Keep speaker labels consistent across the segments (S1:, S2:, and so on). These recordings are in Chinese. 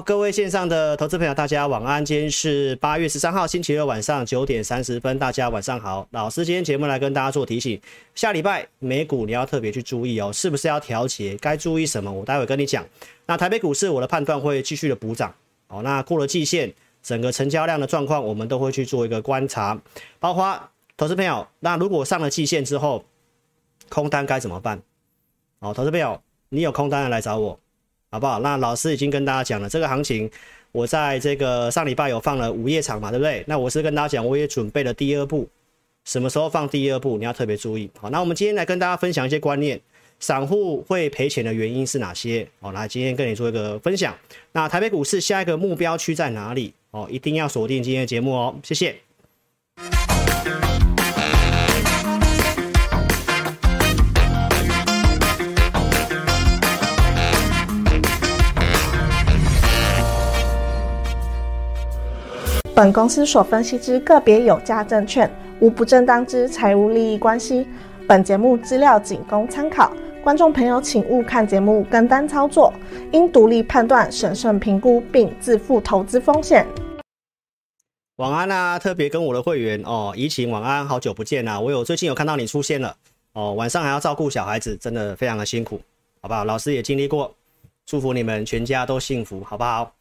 S1: 各位线上的投资朋友，大家晚安。今天是八月十三号星期六晚上九点三十分，大家晚上好。老师今天节目来跟大家做提醒，下礼拜美股你要特别去注意哦，是不是要调节？该注意什么？我待会跟你讲。那台北股市我的判断会继续的补涨哦。那过了季线，整个成交量的状况我们都会去做一个观察。包括投资朋友，那如果上了季线之后，空单该怎么办？哦，投资朋友，你有空单的来找我。好不好？那老师已经跟大家讲了，这个行情我在这个上礼拜有放了午夜场嘛，对不对？那我是跟大家讲，我也准备了第二步，什么时候放第二步，你要特别注意。好，那我们今天来跟大家分享一些观念，散户会赔钱的原因是哪些？好，来今天跟你做一个分享。那台北股市下一个目标区在哪里？哦，一定要锁定今天的节目哦，谢谢。
S2: 本公司所分析之个别有价证券，无不正当之财务利益关系。本节目资料仅供参考，观众朋友请勿看节目跟单操作，应独立判断、审慎评估并自负投资风险。
S1: 晚安啊！特别跟我的会员哦，怡晴晚安，好久不见啊！我有最近有看到你出现了哦，晚上还要照顾小孩子，真的非常的辛苦，好不好？老师也经历过，祝福你们全家都幸福，好不好？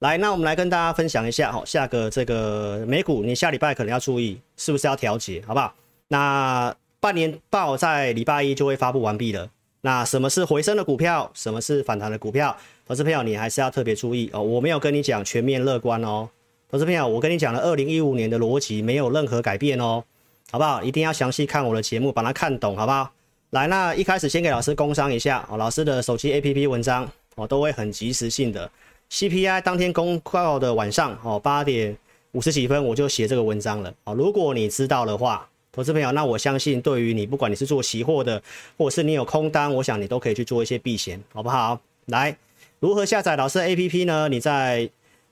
S1: 来，那我们来跟大家分享一下，好，下个这个美股，你下礼拜可能要注意，是不是要调节，好不好？那半年报在礼拜一就会发布完毕了。那什么是回升的股票？什么是反弹的股票？投资朋友，你还是要特别注意哦。我没有跟你讲全面乐观哦，投资朋友，我跟你讲了二零一五年的逻辑没有任何改变哦，好不好？一定要详细看我的节目，把它看懂，好不好？来，那一开始先给老师工商一下哦，老师的手机 APP 文章我都会很及时性的。CPI 当天公告的晚上，哦，八点五十几分我就写这个文章了，哦，如果你知道的话，投资朋友，那我相信对于你，不管你是做期货的，或者是你有空单，我想你都可以去做一些避险，好不好？来，如何下载老师 APP 呢？你在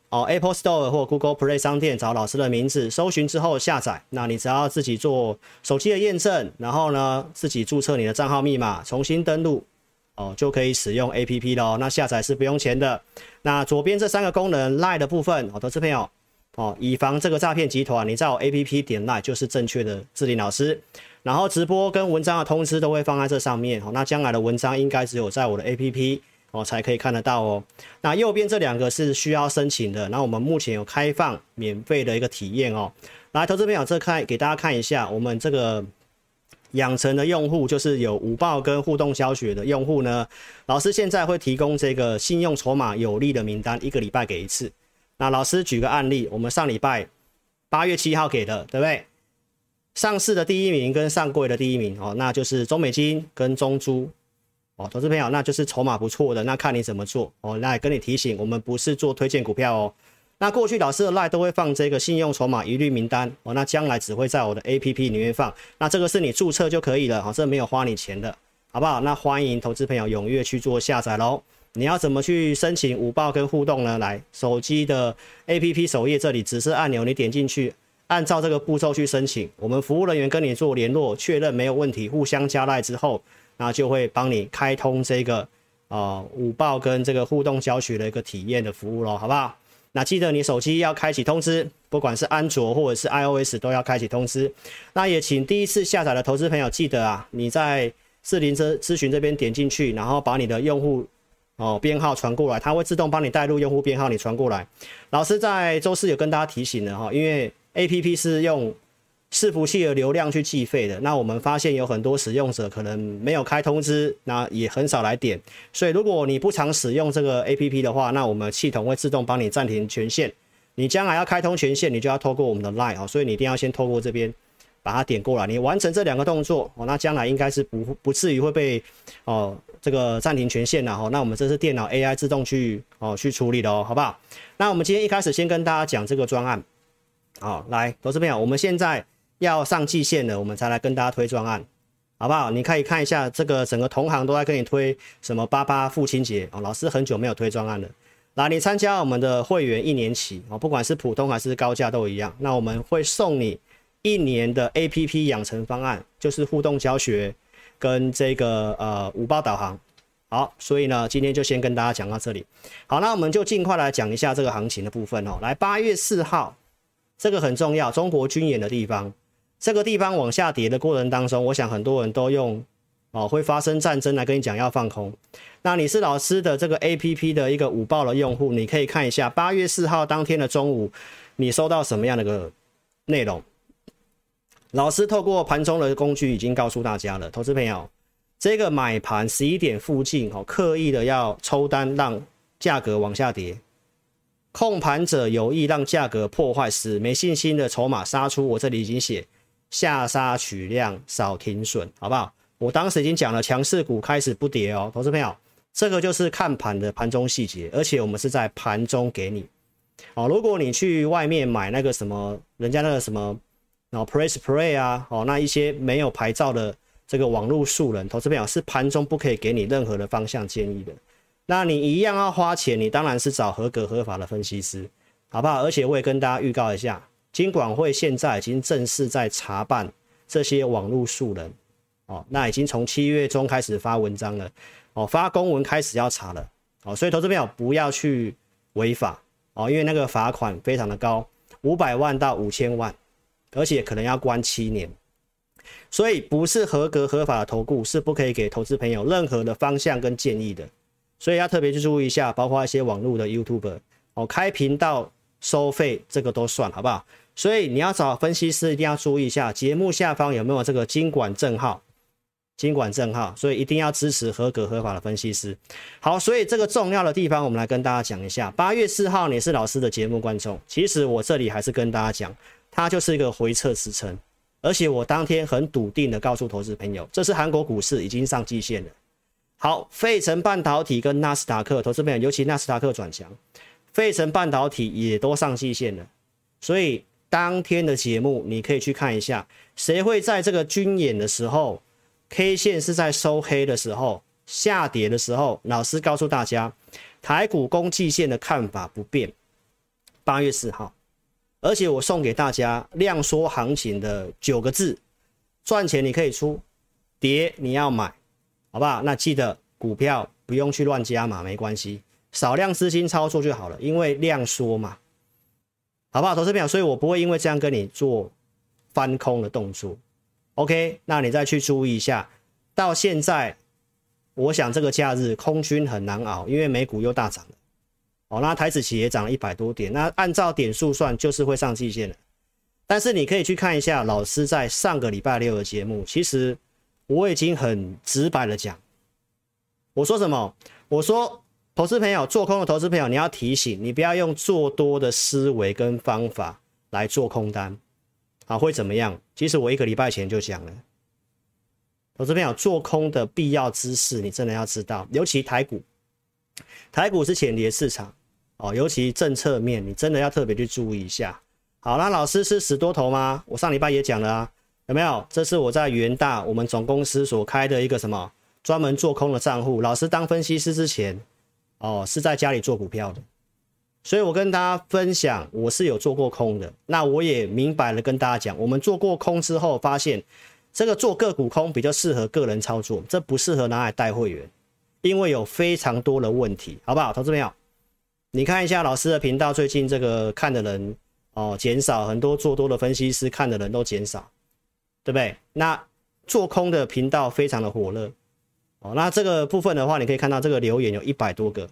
S1: 哦 Apple Store 或 Google Play 商店找老师的名字，搜寻之后下载，那你只要自己做手机的验证，然后呢，自己注册你的账号密码，重新登录。哦，就可以使用 APP 了哦。那下载是不用钱的。那左边这三个功能，LINE 的部分，哦，投资朋友，哦，以防这个诈骗集团，你在我 APP 点 LINE 就是正确的志林老师。然后直播跟文章的通知都会放在这上面。哦，那将来的文章应该只有在我的 APP 哦才可以看得到哦。那右边这两个是需要申请的。那我们目前有开放免费的一个体验哦。来，投资朋友，这看给大家看一下我们这个。养成的用户就是有午报跟互动教学的用户呢，老师现在会提供这个信用筹码有利的名单，一个礼拜给一次。那老师举个案例，我们上礼拜八月七号给的，对不对？上市的第一名跟上柜的第一名哦，那就是中美金跟中珠哦，投资朋友，那就是筹码不错的，那看你怎么做哦。那跟你提醒，我们不是做推荐股票哦。那过去老师的 LINE 都会放这个信用筹码一律名单哦，那将来只会在我的 APP 里面放。那这个是你注册就可以了，好，这没有花你钱的，好不好？那欢迎投资朋友踊跃去做下载喽。你要怎么去申请五报跟互动呢？来，手机的 APP 首页这里指示按钮，你点进去，按照这个步骤去申请，我们服务人员跟你做联络，确认没有问题，互相加赖之后，那就会帮你开通这个啊、呃、午报跟这个互动教学的一个体验的服务喽，好不好？那记得你手机要开启通知，不管是安卓或者是 iOS 都要开启通知。那也请第一次下载的投资朋友记得啊，你在四零咨咨询这边点进去，然后把你的用户哦编号传过来，它会自动帮你带入用户编号，你传过来。老师在周四有跟大家提醒了哈，因为 APP 是用。伺服器的流量去计费的，那我们发现有很多使用者可能没有开通知，那也很少来点，所以如果你不常使用这个 APP 的话，那我们系统会自动帮你暂停权限。你将来要开通权限，你就要透过我们的 LINE 哦，所以你一定要先透过这边把它点过来。你完成这两个动作哦，那将来应该是不不至于会被哦这个暂停权限了哈。那我们这是电脑 AI 自动去哦去处理的哦，好不好？那我们今天一开始先跟大家讲这个专案，好，来，投资朋友，我们现在。要上季线了，我们才来跟大家推专案，好不好？你可以看一下这个整个同行都在跟你推什么八八父亲节哦，老师很久没有推专案了。那你参加我们的会员一年期哦，不管是普通还是高价都一样。那我们会送你一年的 APP 养成方案，就是互动教学跟这个呃五报导航好，所以呢，今天就先跟大家讲到这里。好，那我们就尽快来讲一下这个行情的部分哦。来，八月四号，这个很重要，中国军演的地方，这个地方往下跌的过程当中，我想很多人都用哦会发生战争来跟你讲要放空。那你是老师的这个 APP 的一个午报的用户，你可以看一下八月四号当天的中午，你收到什么样的个内容？老师透过盘中的工具已经告诉大家了，投资朋友。这个买盘十一点附近哦，刻意的要抽单让价格往下跌，控盘者有意让价格破坏时，没信心的筹码杀出。我这里已经写下杀取量，少停损，好不好？我当时已经讲了，强势股开始不跌哦，投资朋友，这个就是看盘的盘中细节，而且我们是在盘中给你哦。如果你去外面买那个什么，人家那个什么，然后 Press Play 啊，哦，那一些没有牌照的。这个网络素人投资朋友是盘中不可以给你任何的方向建议的，那你一样要花钱，你当然是找合格合法的分析师，好不好？而且我也跟大家预告一下，金管会现在已经正式在查办这些网络素人，哦，那已经从七月中开始发文章了，哦，发公文开始要查了，哦，所以投资朋友不要去违法，哦，因为那个罚款非常的高，五百万到五千万，而且可能要关七年。所以不是合格合法的投顾是不可以给投资朋友任何的方向跟建议的，所以要特别去注意一下，包括一些网络的 YouTuber 哦，开频道收费这个都算好不好？所以你要找分析师一定要注意一下节目下方有没有这个金管证号，金管证号，所以一定要支持合格合法的分析师。好，所以这个重要的地方我们来跟大家讲一下，八月四号你是老师的节目观众，其实我这里还是跟大家讲，它就是一个回撤支撑。而且我当天很笃定的告诉投资朋友，这是韩国股市已经上季线了。好，费城半导体跟纳斯达克，投资朋友尤其纳斯达克转强，费城半导体也都上季线了。所以当天的节目你可以去看一下，谁会在这个军演的时候，K 线是在收黑的时候下跌的时候，老师告诉大家，台股攻季线的看法不变。八月四号。而且我送给大家量缩行情的九个字，赚钱你可以出，跌你要买，好不好？那记得股票不用去乱加码，没关系，少量资金操作就好了，因为量缩嘛，好不好？投资朋友，所以我不会因为这样跟你做翻空的动作，OK？那你再去注意一下，到现在，我想这个假日空军很难熬，因为美股又大涨了。哦，那台子企也涨了一百多点，那按照点数算就是会上季线了。但是你可以去看一下老师在上个礼拜六的节目，其实我已经很直白的讲，我说什么？我说投资朋友做空的投资朋友，你要提醒你不要用做多的思维跟方法来做空单，啊，会怎么样？其实我一个礼拜前就讲了，投资朋友做空的必要知识你真的要知道，尤其台股。台股是浅碟市场哦，尤其政策面，你真的要特别去注意一下。好，那老师是死多头吗？我上礼拜也讲了啊，有没有？这是我在元大我们总公司所开的一个什么专门做空的账户。老师当分析师之前，哦，是在家里做股票的，所以我跟大家分享，我是有做过空的。那我也明白了跟大家讲，我们做过空之后，发现这个做个股空比较适合个人操作，这不适合拿来带会员。因为有非常多的问题，好不好？投资朋友，你看一下老师的频道，最近这个看的人哦减少，很多做多的分析师看的人都减少，对不对？那做空的频道非常的火热哦。那这个部分的话，你可以看到这个留言有一百多个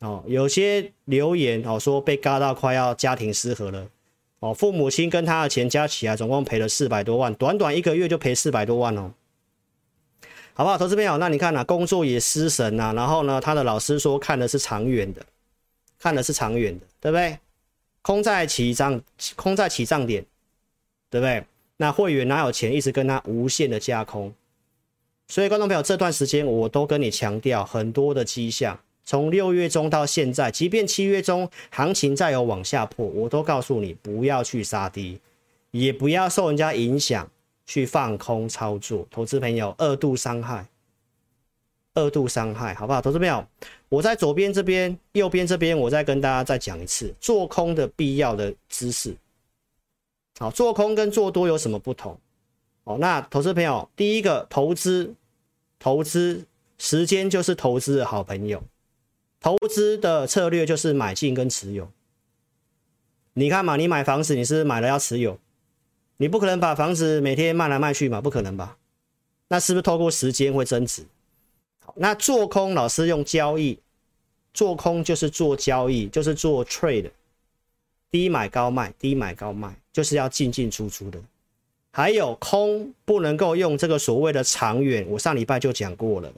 S1: 哦，有些留言哦说被嘎到快要家庭失和了哦，父母亲跟他的钱加起来总共赔了四百多万，短短一个月就赔四百多万哦。好不好，投资朋友？那你看呐、啊，工作也失神呐、啊，然后呢，他的老师说看的是长远的，看的是长远的，对不对？空在起涨，空在起涨点，对不对？那会员哪有钱一直跟他无限的加空？所以，观众朋友，这段时间我都跟你强调很多的迹象，从六月中到现在，即便七月中行情再有往下破，我都告诉你不要去杀低，也不要受人家影响。去放空操作，投资朋友二度伤害，二度伤害，好不好？投资朋友，我在左边这边，右边这边，我再跟大家再讲一次做空的必要的知识。好，做空跟做多有什么不同？哦，那投资朋友，第一个投资，投资时间就是投资的好朋友，投资的策略就是买进跟持有。你看嘛，你买房子，你是买了要持有？你不可能把房子每天卖来卖去嘛，不可能吧？那是不是透过时间会增值？好，那做空老师用交易，做空就是做交易，就是做 trade，低买高卖，低买高卖，就是要进进出出的。还有空不能够用这个所谓的长远，我上礼拜就讲过了，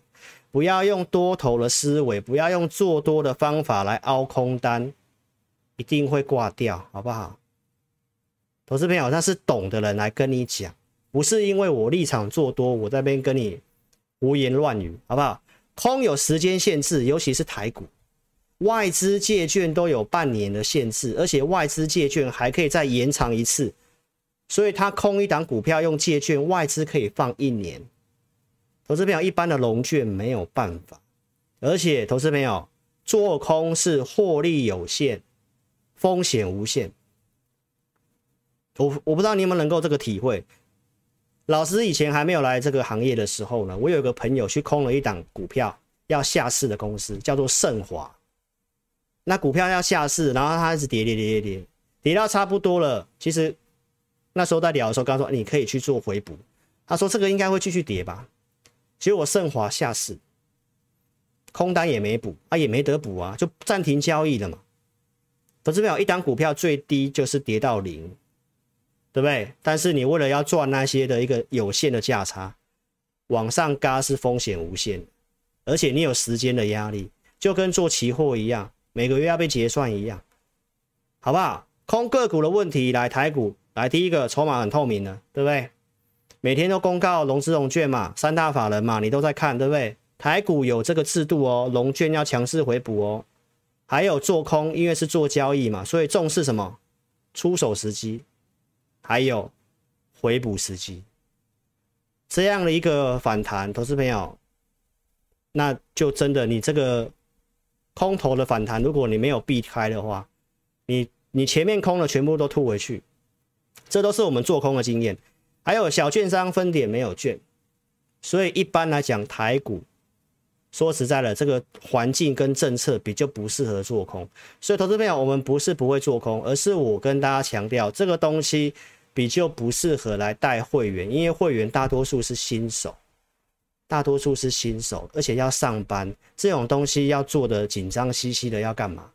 S1: 不要用多头的思维，不要用做多的方法来凹空单。一定会挂掉，好不好？投资朋友，那是懂的人来跟你讲，不是因为我立场做多，我在这边跟你胡言乱语，好不好？空有时间限制，尤其是台股，外资借券都有半年的限制，而且外资借券还可以再延长一次，所以他空一档股票用借券，外资可以放一年。投资朋友，一般的融券没有办法，而且投资朋友做空是获利有限。风险无限，我我不知道你们能够这个体会。老师以前还没有来这个行业的时候呢，我有一个朋友去空了一档股票要下市的公司，叫做盛华。那股票要下市，然后它一直跌跌跌跌跌，跌到差不多了。其实那时候在聊的时候，刚说你可以去做回补。他说这个应该会继续跌吧。结果盛华下市，空单也没补啊，也没得补啊，就暂停交易了嘛。投资票一档股票最低就是跌到零，对不对？但是你为了要赚那些的一个有限的价差，往上嘎是风险无限，而且你有时间的压力，就跟做期货一样，每个月要被结算一样，好不好？空个股的问题来台股来，第一个筹码很透明的，对不对？每天都公告融资融券嘛，三大法人嘛，你都在看，对不对？台股有这个制度哦，融券要强势回补哦。还有做空，因为是做交易嘛，所以重视什么？出手时机，还有回补时机。这样的一个反弹，投资朋友，那就真的你这个空头的反弹，如果你没有避开的话，你你前面空了全部都吐回去，这都是我们做空的经验。还有小券商分点没有券，所以一般来讲台股。说实在的，这个环境跟政策比较不适合做空，所以投资朋友，我们不是不会做空，而是我跟大家强调，这个东西比较不适合来带会员，因为会员大多数是新手，大多数是新手，而且要上班，这种东西要做的紧张兮兮的，要干嘛？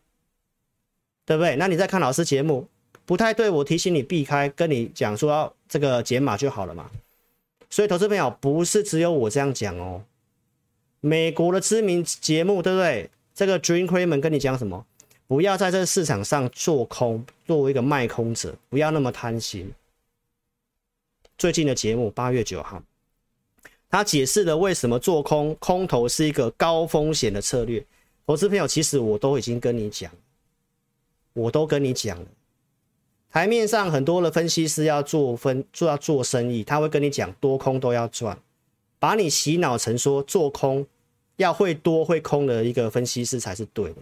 S1: 对不对？那你在看老师节目不太对，我提醒你避开，跟你讲说要这个减码就好了嘛。所以投资朋友不是只有我这样讲哦。美国的知名节目，对不对？这个 Dream Cramer 跟你讲什么？不要在这个市场上做空，作为一个卖空者，不要那么贪心。最近的节目八月九号，他解释了为什么做空空头是一个高风险的策略。投资朋友，其实我都已经跟你讲，我都跟你讲了。台面上很多的分析师要做分，做要做生意，他会跟你讲多空都要赚，把你洗脑成说做空。要会多会空的一个分析师才是对的。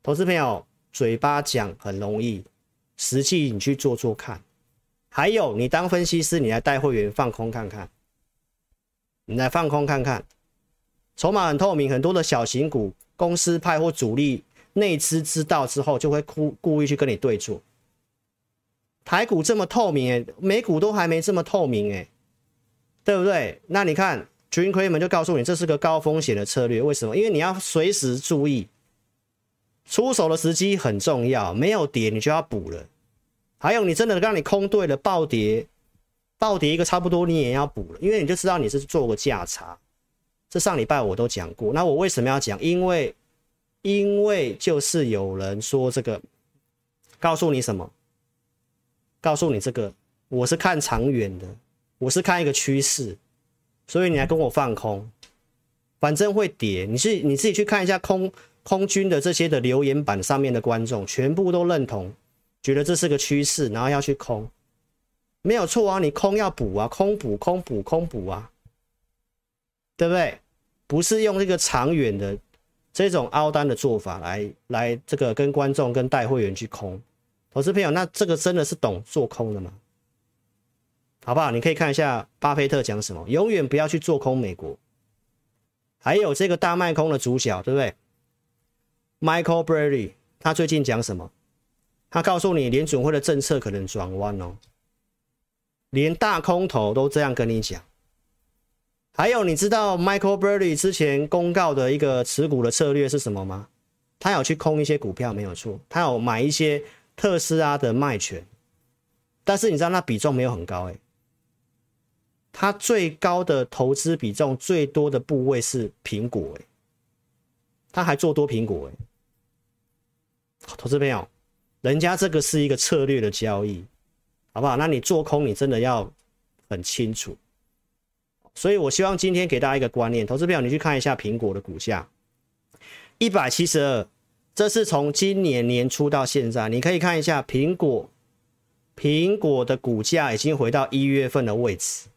S1: 投资朋友，嘴巴讲很容易，实际你去做做看。还有，你当分析师，你来带会员放空看看，你来放空看看，筹码很透明，很多的小型股、公司派或主力内资知道之后，就会故故意去跟你对坐。台股这么透明，诶，美股都还没这么透明，诶，对不对？那你看。群亏们就告诉你，这是个高风险的策略。为什么？因为你要随时注意出手的时机很重要，没有跌你就要补了。还有，你真的让你空对了，暴跌，暴跌一个差不多，你也要补了，因为你就知道你是做个价差。这上礼拜我都讲过。那我为什么要讲？因为，因为就是有人说这个，告诉你什么？告诉你这个，我是看长远的，我是看一个趋势。所以你来跟我放空，反正会跌。你是你自己去看一下空空军的这些的留言板上面的观众，全部都认同，觉得这是个趋势，然后要去空，没有错啊。你空要补啊，空补空补空补啊，对不对？不是用这个长远的这种凹单的做法来来这个跟观众跟带会员去空，投资朋友，那这个真的是懂做空的吗？好不好？你可以看一下巴菲特讲什么，永远不要去做空美国。还有这个大卖空的主角，对不对？Michael Burry 他最近讲什么？他告诉你联准会的政策可能转弯哦，连大空头都这样跟你讲。还有，你知道 Michael Burry 之前公告的一个持股的策略是什么吗？他有去空一些股票，没有错，他有买一些特斯拉的卖权，但是你知道那比重没有很高诶，它最高的投资比重最多的部位是苹果诶，他还做多苹果诶，投资朋友，人家这个是一个策略的交易，好不好？那你做空你真的要很清楚，所以我希望今天给大家一个观念，投资朋友你去看一下苹果的股价。一百七十二，这是从今年年初到现在，你可以看一下苹果，苹果的股价已经回到一月份的位置，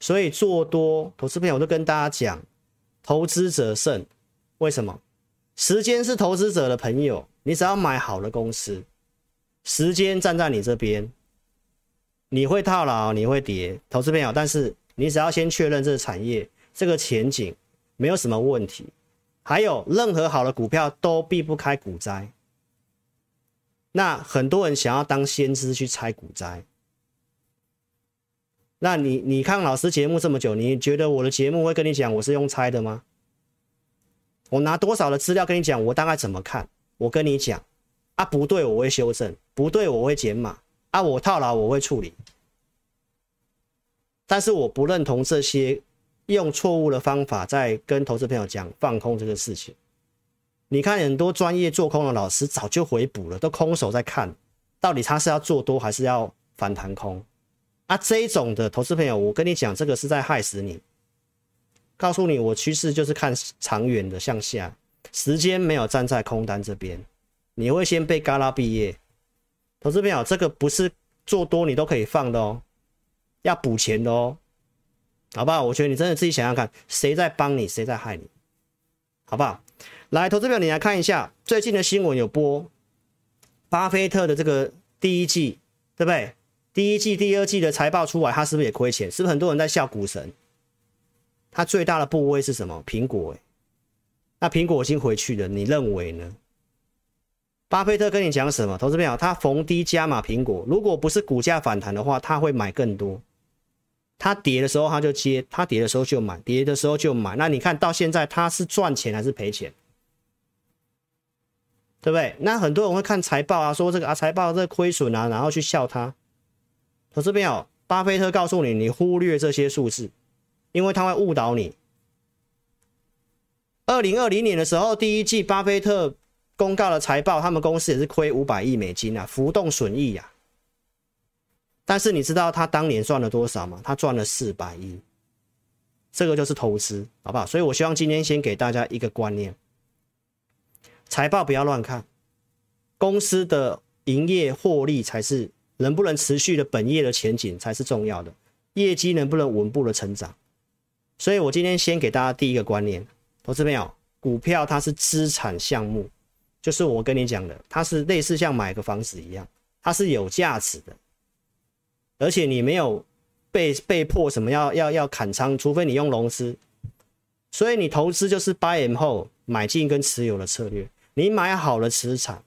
S1: 所以做多，投资朋友我都跟大家讲，投资者胜，为什么？时间是投资者的朋友，你只要买好的公司，时间站在你这边，你会套牢，你会跌，投资朋友，但是你只要先确认这个产业这个前景没有什么问题。还有任何好的股票都避不开股灾，那很多人想要当先知去猜股灾，那你你看老师节目这么久，你觉得我的节目会跟你讲我是用猜的吗？我拿多少的资料跟你讲，我大概怎么看？我跟你讲啊，不对我会修正，不对我会减码啊，我套牢我会处理，但是我不认同这些。用错误的方法在跟投资朋友讲放空这个事情，你看很多专业做空的老师早就回补了，都空手在看，到底他是要做多还是要反弹空啊？这一种的投资朋友，我跟你讲，这个是在害死你。告诉你，我趋势就是看长远的向下，时间没有站在空单这边，你会先被嘎拉毕业。投资朋友，这个不是做多你都可以放的哦，要补钱的哦。好不好？我觉得你真的自己想想看，谁在帮你，谁在害你，好不好？来，投资表，你来看一下最近的新闻，有播巴菲特的这个第一季，对不对？第一季、第二季的财报出来，他是不是也亏钱？是不是很多人在笑股神？他最大的部位是什么？苹果，哎，那苹果已经回去了，你认为呢？巴菲特跟你讲什么？投资表，他逢低加码苹果，如果不是股价反弹的话，他会买更多。他跌的时候他就接，他跌的时候就买，跌的时候就买。那你看到现在他是赚钱还是赔钱？对不对？那很多人会看财报啊，说这个啊财报这亏损啊，然后去笑他。可是没有，巴菲特告诉你，你忽略这些数字，因为他会误导你。二零二零年的时候，第一季巴菲特公告了财报，他们公司也是亏五百亿美金啊，浮动损益呀、啊。但是你知道他当年赚了多少吗？他赚了四百亿，这个就是投资，好不好？所以我希望今天先给大家一个观念：财报不要乱看，公司的营业获利才是能不能持续的本业的前景才是重要的，业绩能不能稳步的成长。所以我今天先给大家第一个观念：投资朋友，股票它是资产项目，就是我跟你讲的，它是类似像买个房子一样，它是有价值的。而且你没有被被迫什么要要要砍仓，除非你用融资。所以你投资就是 buy and hold 买进跟持有的策略。你买好了资产，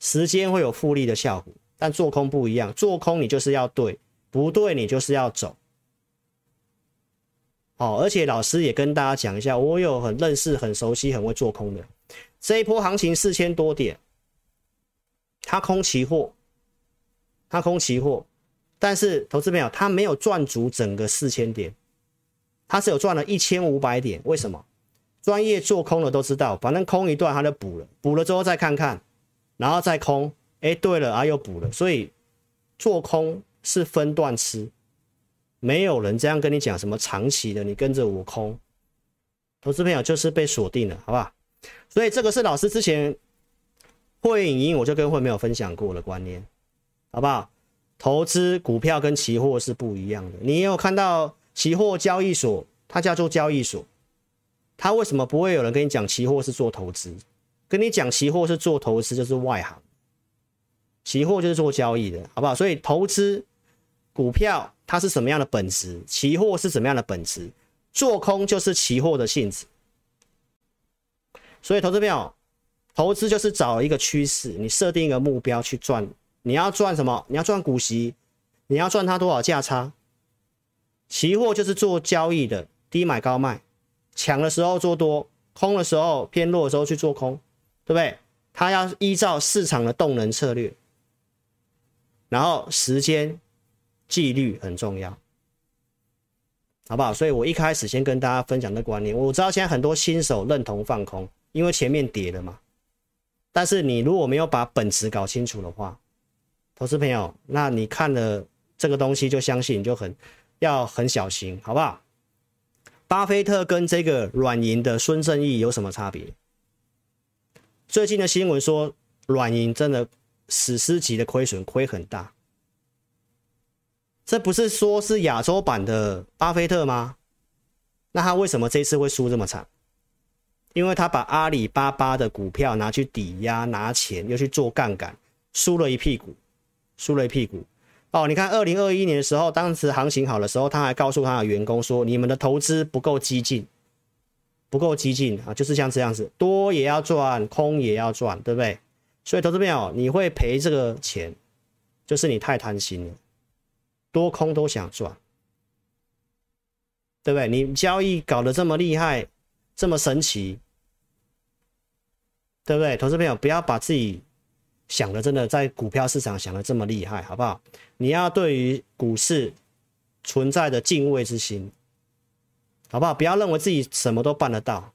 S1: 时间会有复利的效果。但做空不一样，做空你就是要对，不对你就是要走。好，而且老师也跟大家讲一下，我有很认识、很熟悉、很会做空的。这一波行情四千多点，他空期货，他空期货。但是投资朋友，他没有赚足整个四千点，他是有赚了一千五百点。为什么？专业做空的都知道，反正空一段他就补了，补了之后再看看，然后再空。哎，对了啊，又补了。所以做空是分段吃，没有人这样跟你讲什么长期的，你跟着我空。投资朋友就是被锁定了，好不好？所以这个是老师之前会影音我就跟会没有分享过的观念，好不好？投资股票跟期货是不一样的。你有看到期货交易所，它叫做交易所，它为什么不会有人跟你讲期货是做投资？跟你讲期货是做投资就是外行，期货就是做交易的，好不好？所以投资股票它是什么样的本质，期货是什么样的本质？做空就是期货的性质。所以，投资朋友，投资就是找一个趋势，你设定一个目标去赚。你要赚什么？你要赚股息，你要赚它多少价差？期货就是做交易的，低买高卖，强的时候做多，空的时候偏弱的时候去做空，对不对？它要依照市场的动能策略，然后时间、纪律很重要，好不好？所以我一开始先跟大家分享的观念，我知道现在很多新手认同放空。因为前面跌了嘛，但是你如果没有把本质搞清楚的话，投资朋友，那你看了这个东西就相信，你就很要很小心，好不好？巴菲特跟这个软银的孙正义有什么差别？最近的新闻说，软银真的史诗级的亏损，亏很大。这不是说是亚洲版的巴菲特吗？那他为什么这次会输这么惨？因为他把阿里巴巴的股票拿去抵押拿钱，又去做杠杆，输了一屁股，输了一屁股。哦，你看二零二一年的时候，当时行情好的时候，他还告诉他的员工说：“你们的投资不够激进，不够激进啊，就是像这样子，多也要赚，空也要赚，对不对？”所以投资朋友，你会赔这个钱，就是你太贪心了，多空都想赚，对不对？你交易搞得这么厉害。这么神奇，对不对？投资朋友，不要把自己想的真的在股票市场想的这么厉害，好不好？你要对于股市存在的敬畏之心，好不好？不要认为自己什么都办得到，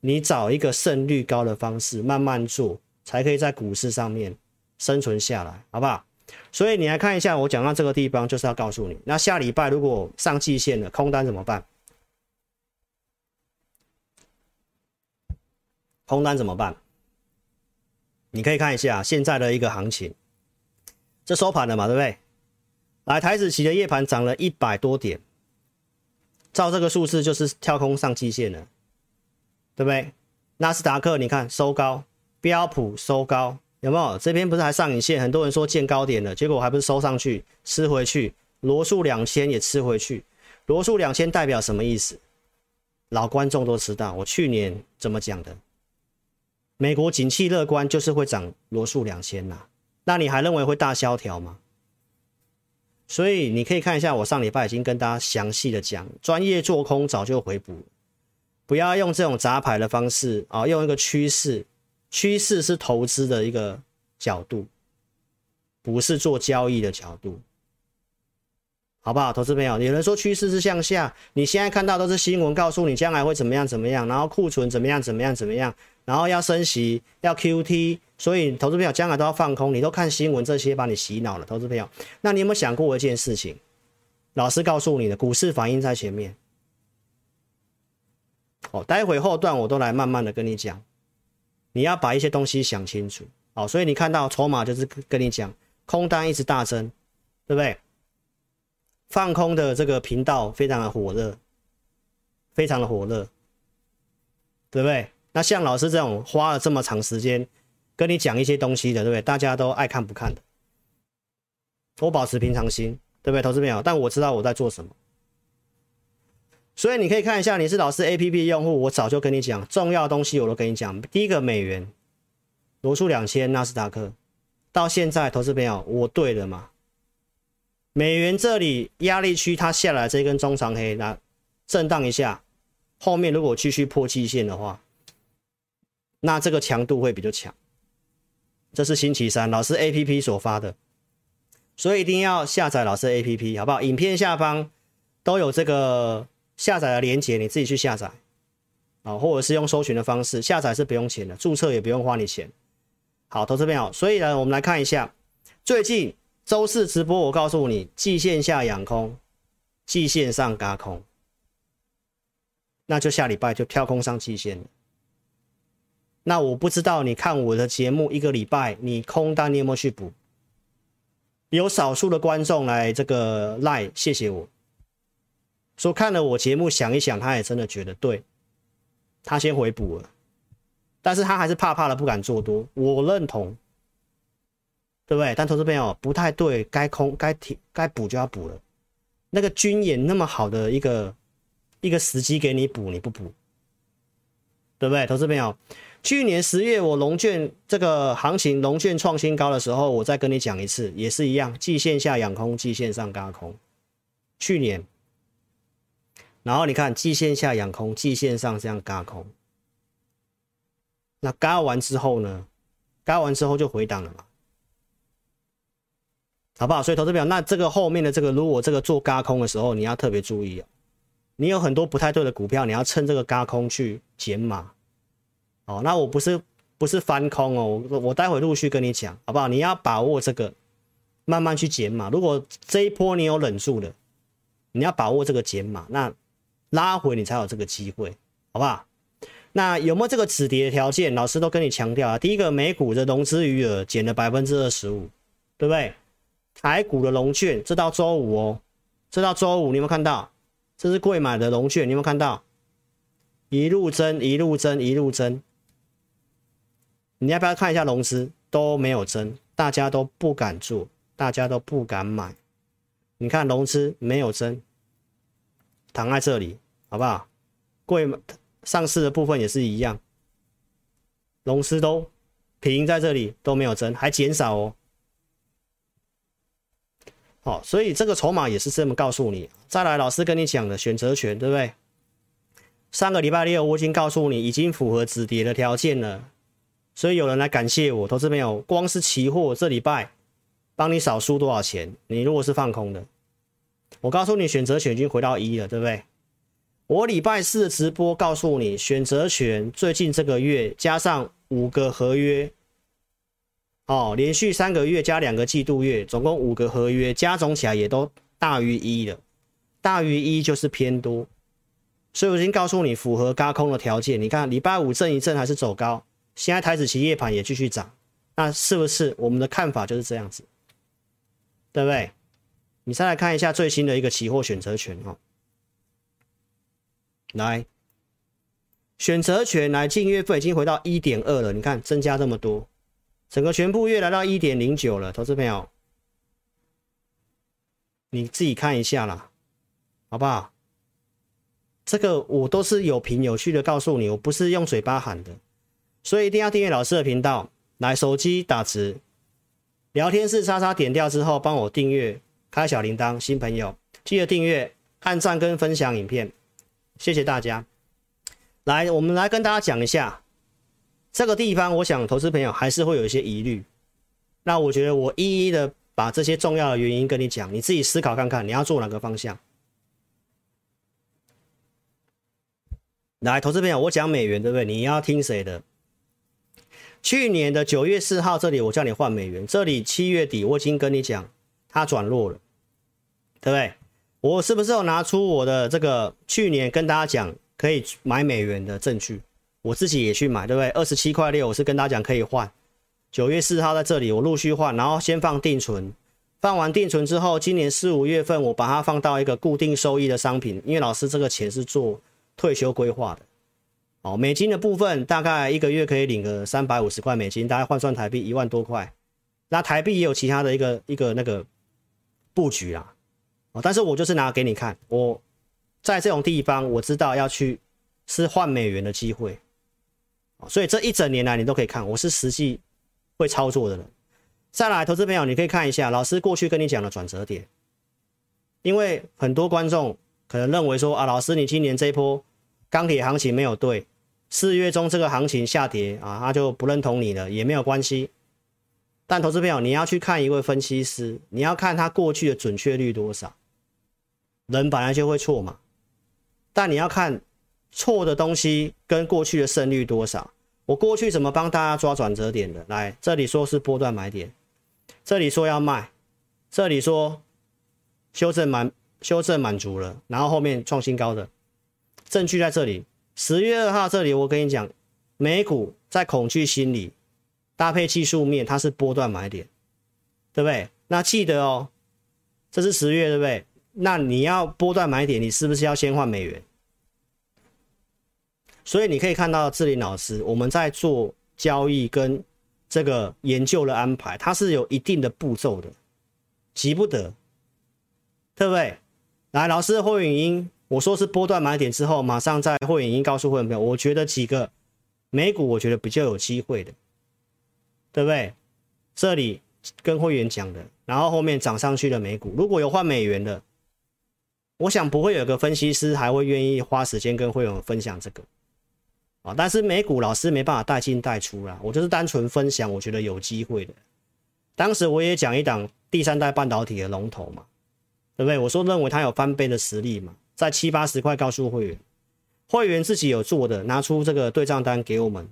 S1: 你找一个胜率高的方式，慢慢做，才可以在股市上面生存下来，好不好？所以你来看一下，我讲到这个地方，就是要告诉你，那下礼拜如果上季线了，空单怎么办？空单怎么办？你可以看一下现在的一个行情，这收盘了嘛，对不对？来，台子期的夜盘涨了一百多点，照这个数字就是跳空上季线了，对不对？纳斯达克你看收高，标普收高，有没有？这边不是还上影线？很多人说见高点了，结果还不是收上去，吃回去。罗素两千也吃回去，罗素两千代表什么意思？老观众都知道，我去年怎么讲的。美国景气乐观，就是会涨罗素两千呐。那你还认为会大萧条吗？所以你可以看一下，我上礼拜已经跟大家详细的讲，专业做空早就回补，不要用这种杂牌的方式啊，用一个趋势，趋势是投资的一个角度，不是做交易的角度，好不好？投资朋友，有人说趋势是向下，你现在看到都是新闻告诉你将来会怎么样怎么样，然后库存怎么样怎么样怎么样。然后要升息，要 QT，所以投资朋友将来都要放空。你都看新闻这些，把你洗脑了，投资朋友。那你有没有想过一件事情？老师告诉你的，股市反应在前面。哦，待会后段我都来慢慢的跟你讲。你要把一些东西想清楚。哦，所以你看到筹码就是跟你讲，空单一直大增，对不对？放空的这个频道非常的火热，非常的火热，对不对？那像老师这种花了这么长时间跟你讲一些东西的，对不对？大家都爱看不看的，我保持平常心，对不对？投资朋友，但我知道我在做什么，所以你可以看一下，你是老师 APP 用户，我早就跟你讲重要的东西，我都跟你讲。第一个美元，罗素两千，纳斯达克，到现在，投资朋友，我对了吗？美元这里压力区，它下来这根中长黑，那震荡一下，后面如果继续破季线的话。那这个强度会比较强，这是星期三老师 APP 所发的，所以一定要下载老师 APP，好不好？影片下方都有这个下载的链接，你自己去下载啊，或者是用搜寻的方式下载是不用钱的，注册也不用花你钱。好，投资朋友，所以呢，我们来看一下最近周四直播，我告诉你，季线下养空，季线上轧空，那就下礼拜就跳空上季线了。那我不知道你看我的节目一个礼拜，你空单你有没有去补？有少数的观众来这个赖，谢谢我。说看了我节目想一想，他也真的觉得对，他先回补了，但是他还是怕怕的不敢做多，我认同，对不对？但投资朋友不太对，该空该停该补就要补了，那个军演那么好的一个一个时机给你补，你不补，对不对？投资朋友，去年十月我融券这个行情，融券创新高的时候，我再跟你讲一次，也是一样，季线下养空，季线上轧空。去年，然后你看季线下养空，季线上这样轧空，那轧完之后呢？轧完之后就回档了嘛。好不好？所以投资表，那这个后面的这个，如果这个做轧空的时候，你要特别注意哦。你有很多不太对的股票，你要趁这个轧空去减码。哦，那我不是不是翻空哦，我我待会陆续跟你讲，好不好？你要把握这个，慢慢去减码。如果这一波你有忍住了，你要把握这个减码，那拉回你才有这个机会，好不好？那有没有这个止跌的条件？老师都跟你强调啊。第一个，美股的融资余额减了百分之二十五，对不对？台股的融券，这到周五哦，这到周五，你有没有看到？这是贵买的融券，你有没有看到？一路增，一路增，一路增。你要不要看一下融资？都没有增，大家都不敢做，大家都不敢买。你看融资没有增，躺在这里，好不好？柜上市的部分也是一样，融资都平在这里，都没有增，还减少哦。好，所以这个筹码也是这么告诉你。再来，老师跟你讲的选择权，对不对？上个礼拜六我已经告诉你，已经符合止跌的条件了。所以有人来感谢我，投资朋友，光是期货这礼拜帮你少输多少钱？你如果是放空的，我告诉你，选择权已经回到一了，对不对？我礼拜四直播告诉你，选择权最近这个月加上五个合约。哦，连续三个月加两个季度月，总共五个合约，加总起来也都大于一了，大于一就是偏多，所以我已经告诉你符合轧空的条件。你看礼拜五震一震还是走高，现在台指期夜盘也继续涨，那是不是我们的看法就是这样子？对不对？你再来看一下最新的一个期货选择权哦，来，选择权来净月份已经回到一点二了，你看增加这么多。整个全部月来到一点零九了，投资朋友，你自己看一下啦，好不好？这个我都是有凭有据的告诉你，我不是用嘴巴喊的，所以一定要订阅老师的频道。来，手机打字，聊天室叉叉点掉之后，帮我订阅，开小铃铛。新朋友记得订阅、按赞跟分享影片，谢谢大家。来，我们来跟大家讲一下。这个地方，我想投资朋友还是会有一些疑虑。那我觉得我一一的把这些重要的原因跟你讲，你自己思考看看，你要做哪个方向。来，投资朋友，我讲美元，对不对？你要听谁的？去年的九月四号，这里我叫你换美元，这里七月底我已经跟你讲，它转弱了，对不对？我是不是有拿出我的这个去年跟大家讲可以买美元的证据？我自己也去买，对不对？二十七块六，我是跟大家讲可以换。九月四号在这里，我陆续换，然后先放定存，放完定存之后，今年四五月份我把它放到一个固定收益的商品，因为老师这个钱是做退休规划的。哦，美金的部分大概一个月可以领个三百五十块美金，大概换算台币一万多块。那台币也有其他的一个一个那个布局啦。哦，但是我就是拿给你看，我在这种地方我知道要去是换美元的机会。所以这一整年来你都可以看，我是实际会操作的人。再来，投资朋友，你可以看一下老师过去跟你讲的转折点，因为很多观众可能认为说啊，老师你今年这一波钢铁行情没有对，四月中这个行情下跌啊，他就不认同你了，也没有关系。但投资朋友，你要去看一位分析师，你要看他过去的准确率多少，人本来就会错嘛，但你要看。错的东西跟过去的胜率多少？我过去怎么帮大家抓转折点的？来，这里说是波段买点，这里说要卖，这里说修正满修正满足了，然后后面创新高的证据在这里。十月二号这里我跟你讲，美股在恐惧心理搭配技术面，它是波段买点，对不对？那记得哦，这是十月，对不对？那你要波段买点，你是不是要先换美元？所以你可以看到志林老师，我们在做交易跟这个研究的安排，它是有一定的步骤的，急不得，对不对？来，老师的会员音我说是波段买点之后，马上在会员已经告诉会员朋友，我觉得几个美股我觉得比较有机会的，对不对？这里跟会员讲的，然后后面涨上去的美股，如果有换美元的，我想不会有个分析师还会愿意花时间跟会员分享这个。啊，但是美股老师没办法带进带出啦，我就是单纯分享，我觉得有机会的。当时我也讲一档第三代半导体的龙头嘛，对不对？我说认为它有翻倍的实力嘛，在七八十块告诉会员，会员自己有做的，拿出这个对账单给我们，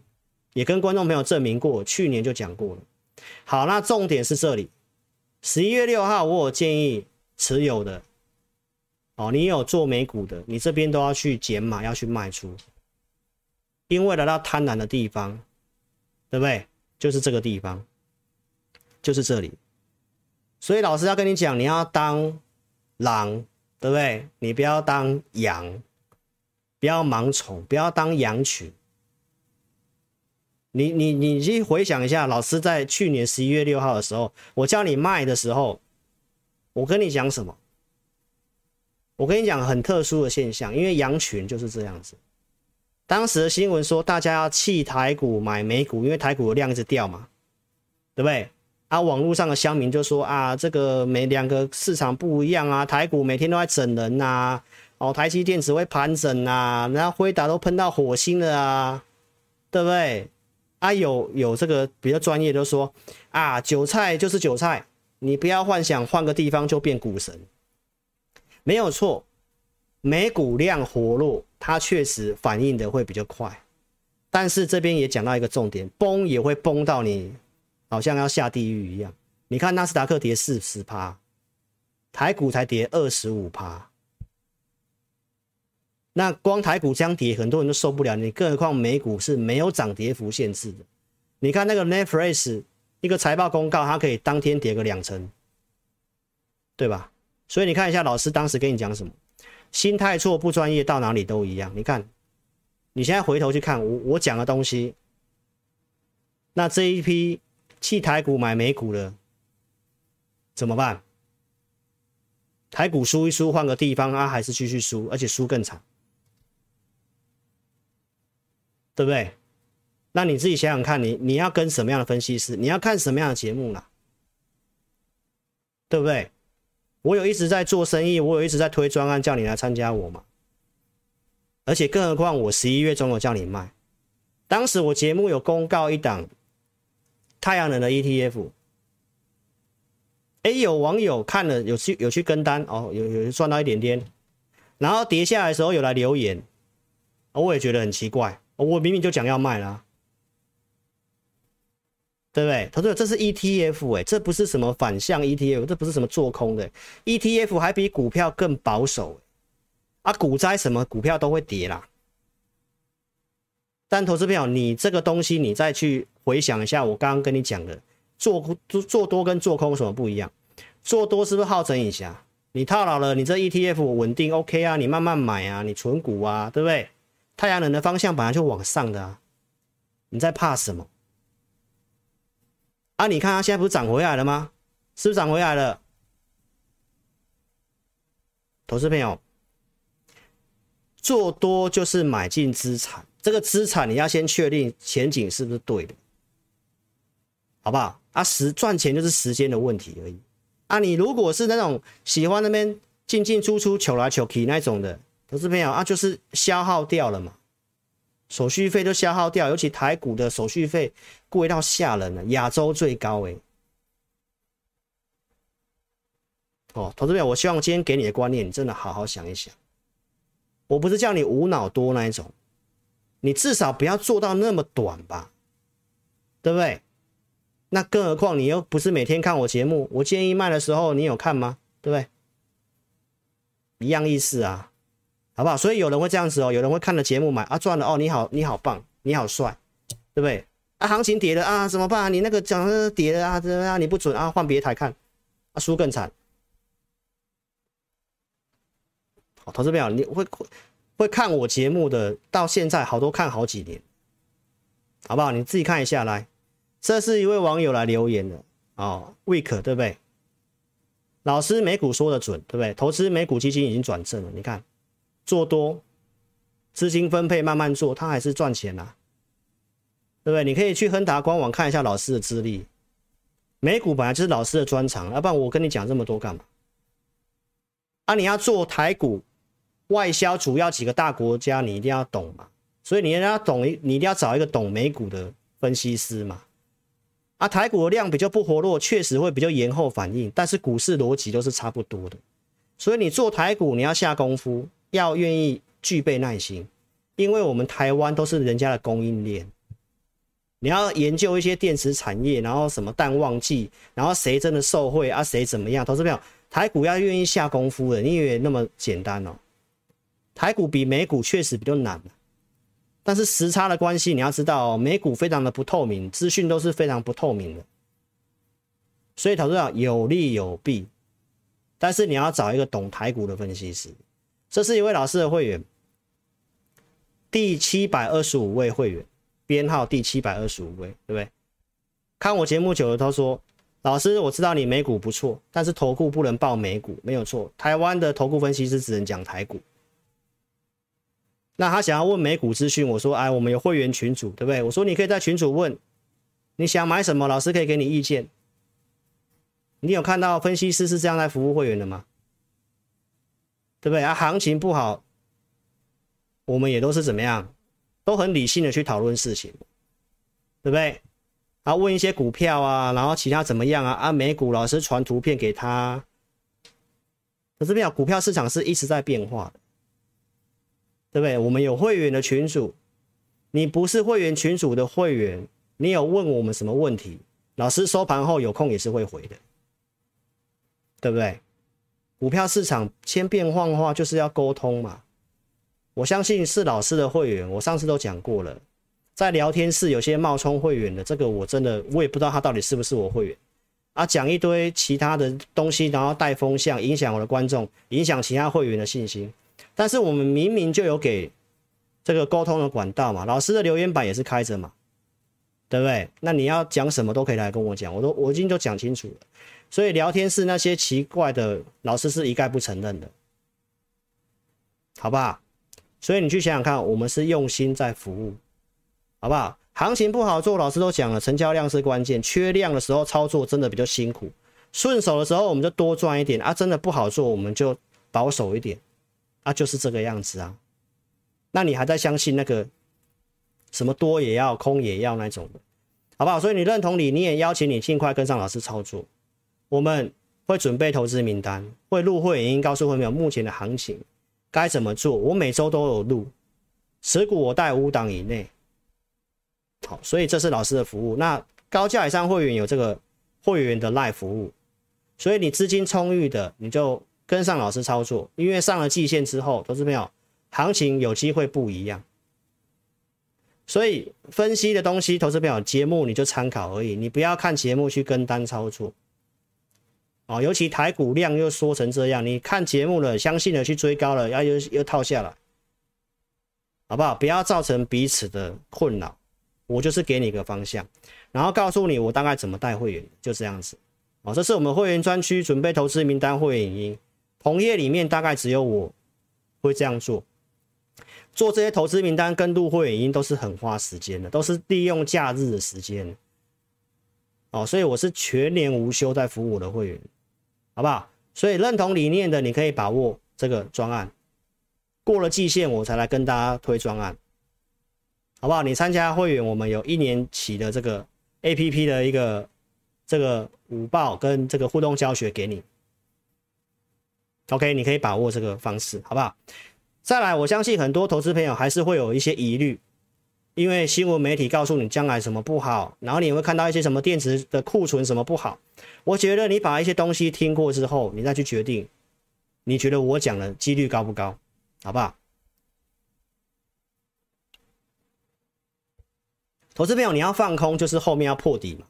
S1: 也跟观众朋友证明过，去年就讲过了。好，那重点是这里，十一月六号我有建议持有的，哦，你有做美股的，你这边都要去减码，要去卖出。因为来到贪婪的地方，对不对？就是这个地方，就是这里。所以老师要跟你讲，你要当狼，对不对？你不要当羊，不要盲从，不要当羊群。你你你去回想一下，老师在去年十一月六号的时候，我叫你卖的时候，我跟你讲什么？我跟你讲很特殊的现象，因为羊群就是这样子。当时的新闻说，大家要弃台股买美股，因为台股的量一直掉嘛，对不对？啊，网络上的乡民就说啊，这个每两个市场不一样啊，台股每天都在整人呐、啊，哦，台积电只会盘整啊，然后辉达都喷到火星了啊，对不对？啊，有有这个比较专业的说啊，韭菜就是韭菜，你不要幻想换个地方就变股神，没有错。美股量活络，它确实反应的会比较快，但是这边也讲到一个重点，崩也会崩到你好像要下地狱一样。你看纳斯达克跌四十趴，台股才跌二十五趴，那光台股这样跌，很多人都受不了。你更何况美股是没有涨跌幅限制的。你看那个 Netflix 一个财报公告，它可以当天跌个两成，对吧？所以你看一下老师当时跟你讲什么。心态错，不专业，到哪里都一样。你看，你现在回头去看我我讲的东西，那这一批弃台股买美股了怎么办？台股输一输，换个地方啊，还是继续输，而且输更惨，对不对？那你自己想想看你，你要跟什么样的分析师？你要看什么样的节目啦？对不对？我有一直在做生意，我有一直在推专案，叫你来参加我嘛。而且更何况我十一月中有叫你卖，当时我节目有公告一档太阳能的 ETF，哎，有网友看了有去有去跟单哦，有有赚到一点点，然后跌下来的时候有来留言，我也觉得很奇怪，我明明就讲要卖啦。对不对？他说这是 ETF 哎，这不是什么反向 ETF，这不是什么做空的 ETF，还比股票更保守。啊，股灾什么股票都会跌啦。但投资朋友，你这个东西你再去回想一下，我刚刚跟你讲的，做做做多跟做空有什么不一样？做多是不是好整以下？你套牢了，你这 ETF 稳定 OK 啊，你慢慢买啊，你存股啊，对不对？太阳能的方向本来就往上的啊，你在怕什么？啊，你看它现在不是涨回来了吗？是不是涨回来了？投资朋友，做多就是买进资产，这个资产你要先确定前景是不是对的，好不好？啊，时赚钱就是时间的问题而已。啊，你如果是那种喜欢那边进进出出、求来求去那种的，投资朋友啊，就是消耗掉了嘛。手续费都消耗掉，尤其台股的手续费贵到吓人了，亚洲最高诶。哦，投资朋友，我希望今天给你的观念，你真的好好想一想。我不是叫你无脑多那一种，你至少不要做到那么短吧，对不对？那更何况你又不是每天看我节目，我建议卖的时候你有看吗？对不对？一样意思啊。好不好？所以有人会这样子哦，有人会看了节目买啊赚了哦，你好，你好棒，你好帅，对不对？啊，行情跌了啊，怎么办？你那个讲的跌了啊，怎么样？你不准啊，换别台看，啊，输更惨。好，投资朋友，你会会看我节目的，到现在好多看好几年，好不好？你自己看一下来，这是一位网友来留言的哦，Week 对不对？老师美股说的准，对不对？投资美股基金已经转正了，你看。做多，资金分配慢慢做，它还是赚钱啊，对不对？你可以去亨达官网看一下老师的资历。美股本来就是老师的专长，要不然我跟你讲这么多干嘛？啊，你要做台股外销，主要几个大国家你一定要懂嘛，所以你一定要懂，你一定要找一个懂美股的分析师嘛。啊，台股的量比较不活络，确实会比较延后反应，但是股市逻辑都是差不多的。所以你做台股，你要下功夫，要愿意具备耐心，因为我们台湾都是人家的供应链。你要研究一些电池产业，然后什么淡旺季，然后谁真的受惠啊？谁怎么样？投资朋友，台股要愿意下功夫的，你以为那么简单哦？台股比美股确实比较难，但是时差的关系，你要知道哦，美股非常的不透明，资讯都是非常不透明的，所以投资者有利有弊，但是你要找一个懂台股的分析师。这是一位老师的会员，第七百二十五位会员。编号第七百二十五位，对不对？看我节目久了，他说：“老师，我知道你美股不错，但是投顾不能报美股，没有错。台湾的投顾分析师只能讲台股。那他想要问美股资讯，我说：哎，我们有会员群组，对不对？我说你可以在群组问，你想买什么，老师可以给你意见。你有看到分析师是这样来服务会员的吗？对不对？啊，行情不好，我们也都是怎么样？”都很理性的去讨论事情，对不对？啊，问一些股票啊，然后其他怎么样啊？啊，美股老师传图片给他，可是没有，股票市场是一直在变化的，对不对？我们有会员的群组，你不是会员群组的会员，你有问我们什么问题，老师收盘后有空也是会回的，对不对？股票市场千变万化，就是要沟通嘛。我相信是老师的会员，我上次都讲过了，在聊天室有些冒充会员的，这个我真的我也不知道他到底是不是我会员啊，讲一堆其他的东西，然后带风向，影响我的观众，影响其他会员的信心。但是我们明明就有给这个沟通的管道嘛，老师的留言板也是开着嘛，对不对？那你要讲什么都可以来跟我讲，我都我已经都讲清楚了。所以聊天室那些奇怪的老师是一概不承认的，好不好？所以你去想想看，我们是用心在服务，好不好？行情不好做，老师都讲了，成交量是关键，缺量的时候操作真的比较辛苦，顺手的时候我们就多赚一点啊，真的不好做，我们就保守一点，啊，就是这个样子啊。那你还在相信那个什么多也要，空也要那种的，好不好？所以你认同理念，邀请你尽快跟上老师操作，我们会准备投资名单，会录会员音，告诉会员目前的行情。该怎么做？我每周都有录，持股我带五档以内。好，所以这是老师的服务。那高价以上会员有这个会员的 Live 服务，所以你资金充裕的，你就跟上老师操作。因为上了季线之后，投资朋友，行情有机会不一样。所以分析的东西，投资朋友节目你就参考而已，你不要看节目去跟单操作。哦，尤其台股量又缩成这样，你看节目了，相信了去追高了，然后又又套下来，好不好？不要造成彼此的困扰。我就是给你一个方向，然后告诉你我大概怎么带会员，就这样子。哦，这是我们会员专区准备投资名单会员影音，同业里面大概只有我会这样做。做这些投资名单跟录会员影音都是很花时间的，都是利用假日的时间。哦，所以我是全年无休在服务我的会员。好不好？所以认同理念的，你可以把握这个专案，过了季线我才来跟大家推专案，好不好？你参加会员，我们有一年期的这个 APP 的一个这个午报跟这个互动教学给你。OK，你可以把握这个方式，好不好？再来，我相信很多投资朋友还是会有一些疑虑。因为新闻媒体告诉你将来什么不好，然后你会看到一些什么电池的库存什么不好。我觉得你把一些东西听过之后，你再去决定，你觉得我讲的几率高不高？好不好？投资朋友，你要放空，就是后面要破底嘛。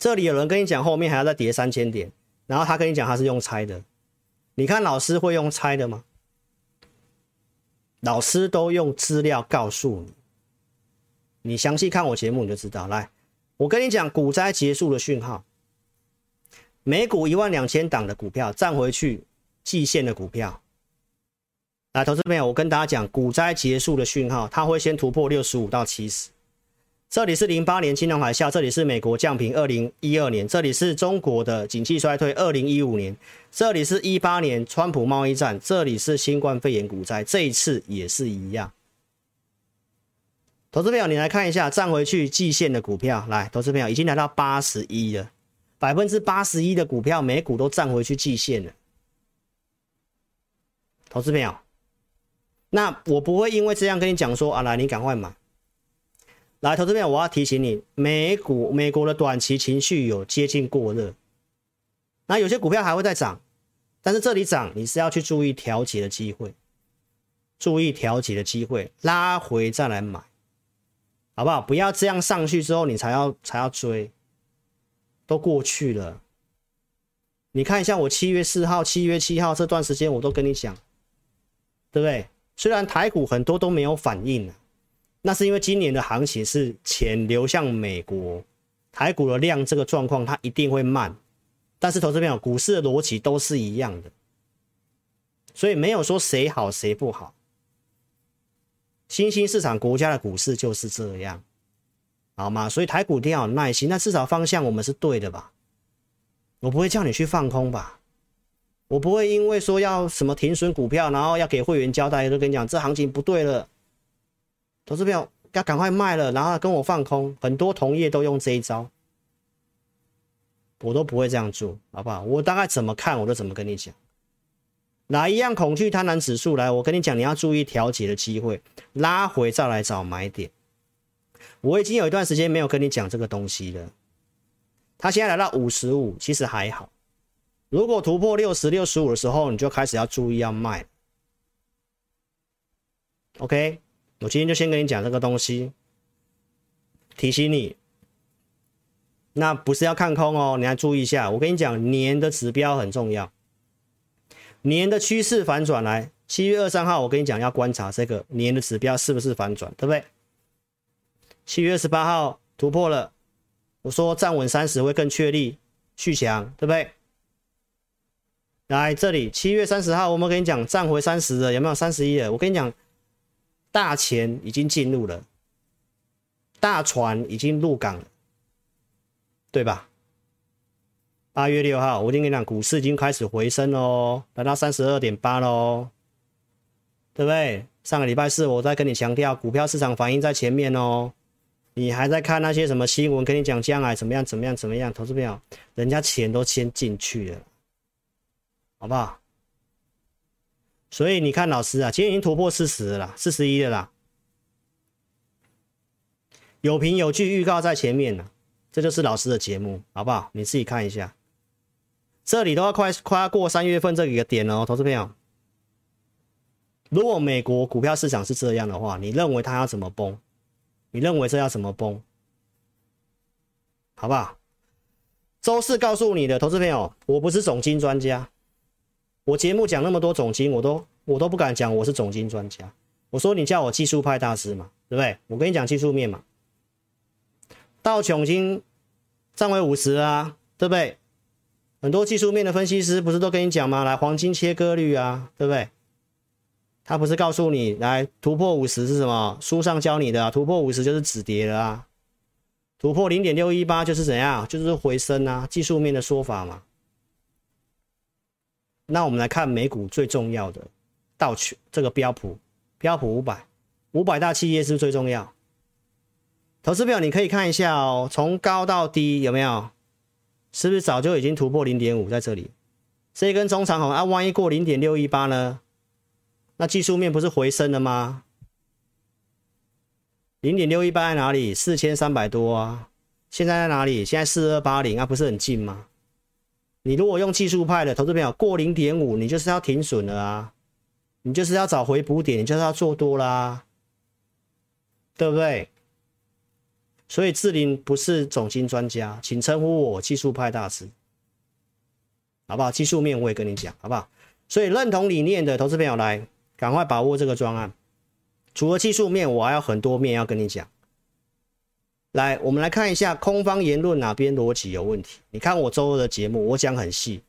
S1: 这里有人跟你讲后面还要再跌三千点，然后他跟你讲他是用猜的，你看老师会用猜的吗？老师都用资料告诉你。你详细看我节目你就知道。来，我跟你讲股灾结束的讯号，美股一万两千档的股票站回去季线的股票，来，投资朋友，我跟大家讲，股灾结束的讯号，它会先突破六十五到七十。这里是零八年金融海啸，这里是美国降评二零一二年，这里是中国的景气衰退二零一五年，这里是一八年川普贸易战，这里是新冠肺炎股灾，这一次也是一样。投资朋友，你来看一下站回去季线的股票，来，投资朋友已经来到八十一了，百分之八十一的股票每股都站回去季线了。投资朋友。那我不会因为这样跟你讲说啊，来，你赶快买。来，投资朋友，我要提醒你，美股美国的短期情绪有接近过热，那有些股票还会再涨，但是这里涨，你是要去注意调节的机会，注意调节的机会，拉回再来买，好不好？不要这样上去之后你才要才要追，都过去了。你看一下我七月四号、七月七号这段时间，我都跟你讲，对不对？虽然台股很多都没有反应，那是因为今年的行情是钱流向美国，台股的量这个状况它一定会慢。但是投资朋友，股市的逻辑都是一样的，所以没有说谁好谁不好。新兴市场国家的股市就是这样，好吗？所以台股一定要有耐心，那至少方向我们是对的吧？我不会叫你去放空吧？我不会因为说要什么停损股票，然后要给会员交代，就跟你讲这行情不对了，投资票要赶快卖了，然后跟我放空。很多同业都用这一招，我都不会这样做，好不好？我大概怎么看，我都怎么跟你讲。哪一样恐惧贪婪指数来？我跟你讲，你要注意调节的机会，拉回再来找买点。我已经有一段时间没有跟你讲这个东西了，它现在来到五十五，其实还好。如果突破六十六十五的时候，你就开始要注意要卖。OK，我今天就先跟你讲这个东西，提醒你。那不是要看空哦，你要注意一下。我跟你讲，年的指标很重要，年的趋势反转来。七月二三号，我跟你讲要观察这个年的指标是不是反转，对不对？七月二十八号突破了，我说站稳三十会更确立续强，对不对？来这里，七月三十号，我们跟你讲，站回三十了，有没有三十一了？我跟你讲，大钱已经进入了，大船已经入港了，对吧？八月六号，我已经跟你讲，股市已经开始回升喽，来到三十二点八喽，对不对？上个礼拜四，我在跟你强调，股票市场反应在前面哦，你还在看那些什么新闻，跟你讲将来怎么样，怎么样，怎么样？投资朋友，人家钱都先进去了。好不好？所以你看，老师啊，今天已经突破四十了啦，四十一了啦，有凭有据，预告在前面了，这就是老师的节目，好不好？你自己看一下，这里都要快快要过三月份这个点了哦，投资朋友。如果美国股票市场是这样的话，你认为它要怎么崩？你认为这要怎么崩？好不好？周四告诉你的投资朋友，我不是总经专家。我节目讲那么多总经，我都我都不敢讲我是总经专家。我说你叫我技术派大师嘛，对不对？我跟你讲技术面嘛。道琼经站回五十啊，对不对？很多技术面的分析师不是都跟你讲吗？来，黄金切割率啊，对不对？他不是告诉你，来突破五十是什么？书上教你的，突破五十就是止跌了啊，突破零点六一八就是怎样？就是回升啊，技术面的说法嘛。那我们来看美股最重要的道琼这个标普标普五百五百大企业是不是最重要？投资表你可以看一下哦，从高到低有没有？是不是早就已经突破零点五在这里？这一根中长红啊，万一过零点六一八呢？那技术面不是回升了吗？零点六一八在哪里？四千三百多啊，现在在哪里？现在四二八零啊，不是很近吗？你如果用技术派的投资朋友过零点五，你就是要停损了啊，你就是要找回补点，你就是要做多啦，对不对？所以志林不是总经专家，请称呼我技术派大师，好不好？技术面我也跟你讲，好不好？所以认同理念的投资朋友来，赶快把握这个专案。除了技术面，我还有很多面要跟你讲。来，我们来看一下空方言论哪边逻辑有问题。你看我周二的节目，我讲很细，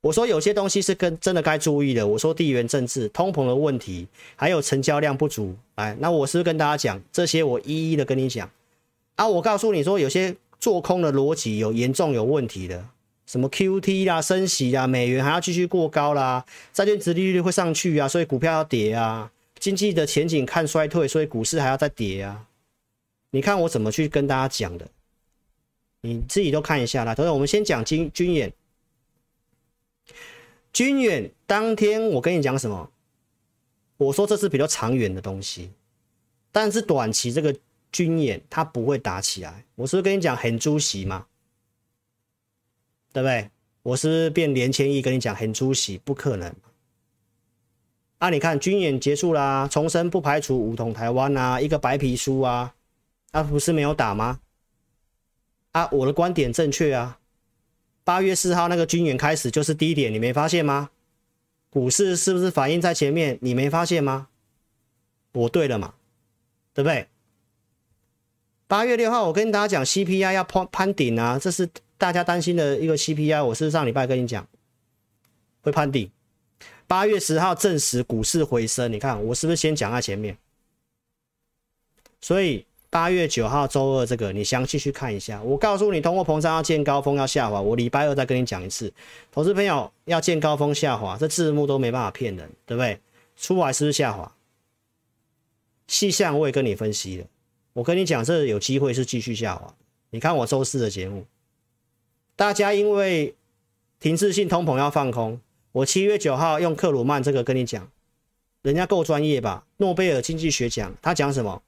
S1: 我说有些东西是跟真的该注意的。我说地缘政治、通膨的问题，还有成交量不足。来，那我是不是跟大家讲这些？我一一的跟你讲啊。我告诉你说，有些做空的逻辑有严重有问题的，什么 QT 啦、升息啦、美元还要继续过高啦，债券殖利率会上去啊，所以股票要跌啊。经济的前景看衰退，所以股市还要再跌啊。你看我怎么去跟大家讲的？你自己都看一下啦。等等，我们先讲军军演。军演当天，我跟你讲什么？我说这是比较长远的东西，但是短期这个军演它不会打起来。我是不是跟你讲很猪席嘛？对不对？我是不是变连千亿跟你讲很猪席？不可能。啊，你看军演结束啦，重申不排除武统台湾啊，一个白皮书啊，啊不是没有打吗？啊，我的观点正确啊。八月四号那个军演开始就是低点，你没发现吗？股市是不是反应在前面？你没发现吗？我对了嘛，对不对？八月六号我跟大家讲 CPI 要攀攀顶啊，这是大家担心的一个 CPI。我是上礼拜跟你讲会攀顶。八月十号证实股市回升，你看我是不是先讲在前面？所以。八月九号周二，这个你详细去看一下。我告诉你，通货膨胀要见高峰，要下滑。我礼拜二再跟你讲一次。投资朋友要见高峰下滑，这字幕都没办法骗人，对不对？出来是不是下滑？细项我也跟你分析了。我跟你讲，这有机会是继续下滑。你看我周四的节目，大家因为停滞性通膨要放空，我七月九号用克鲁曼这个跟你讲，人家够专业吧？诺贝尔经济学奖，他讲什么？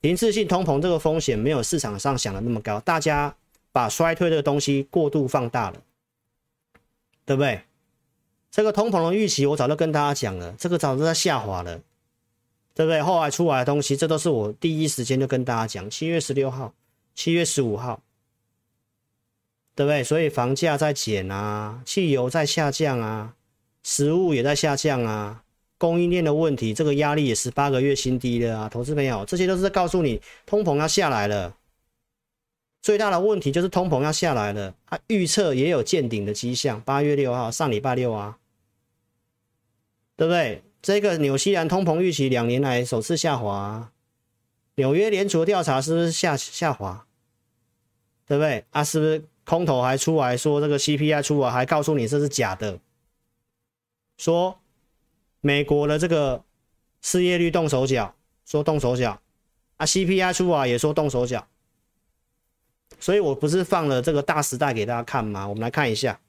S1: 停滞性通膨这个风险没有市场上想的那么高，大家把衰退的东西过度放大了，对不对？这个通膨的预期我早就跟大家讲了，这个早就在下滑了，对不对？后来出来的东西，这都是我第一时间就跟大家讲，七月十六号、七月十五号，对不对？所以房价在减啊，汽油在下降啊，食物也在下降啊。供应链的问题，这个压力也是八个月新低了啊！投资朋友，这些都是告诉你通膨要下来了。最大的问题就是通膨要下来了，它预测也有见顶的迹象。八月六号，上礼拜六啊，对不对？这个纽西兰通膨预期两年来首次下滑，纽约联储的调查是不是下下滑？对不对？啊，是不是空头还出来说这个 CPI 出来，还告诉你这是假的，说。美国的这个失业率动手脚，说动手脚啊，CPI 出啊也说动手脚，所以我不是放了这个大时代给大家看吗？我们来看一下，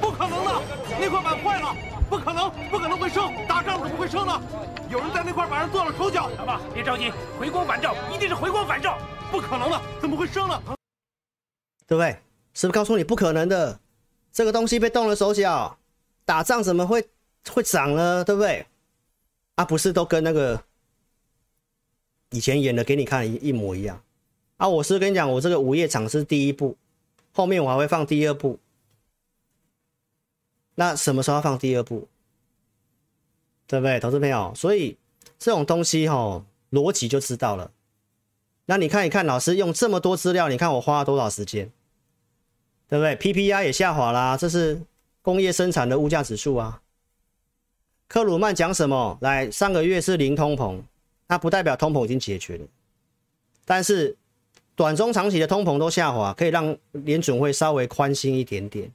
S3: 不可能的，那块板坏了，不可能，不可能会升，打仗怎么会升呢？有人在那块板上做了手脚。爸爸，别着急，回光返照，一定是回光返照，不可能的，怎么会升呢？
S1: 对不对？是不是告诉你不可能的？这个东西被动了手脚。打仗怎么会会涨呢？对不对？啊，不是都跟那个以前演的给你看一模一样啊！我是跟你讲，我这个午夜场是第一部，后面我还会放第二部。那什么时候放第二部？对不对，投资朋友？所以这种东西哈，逻辑就知道了。那你看一看，老师用这么多资料，你看我花了多少时间？对不对？PPI 也下滑啦，这是。工业生产的物价指数啊，克鲁曼讲什么？来，上个月是零通膨，那不代表通膨已经解决了，但是短中长期的通膨都下滑，可以让联准会稍微宽心一点点，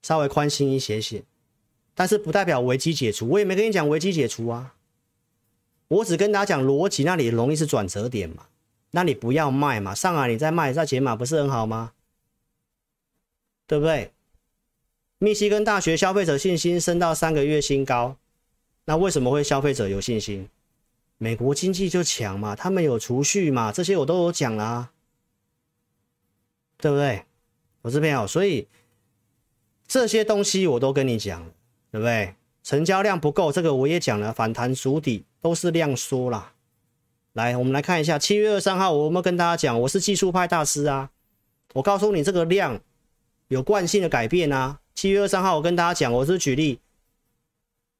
S1: 稍微宽心一些些，但是不代表危机解除。我也没跟你讲危机解除啊，我只跟大家讲逻辑，那里容易是转折点嘛，那你不要卖嘛，上来你再卖再减码不是很好吗？对不对？密西根大学消费者信心升到三个月新高，那为什么会消费者有信心？美国经济就强嘛，他们有储蓄嘛，这些我都有讲啦，对不对？我这边有，所以这些东西我都跟你讲，对不对？成交量不够，这个我也讲了，反弹筑底都是量缩啦。来，我们来看一下七月二十三号，我有没有跟大家讲，我是技术派大师啊，我告诉你这个量有惯性的改变啊。七月二三号，我跟大家讲，我是举例，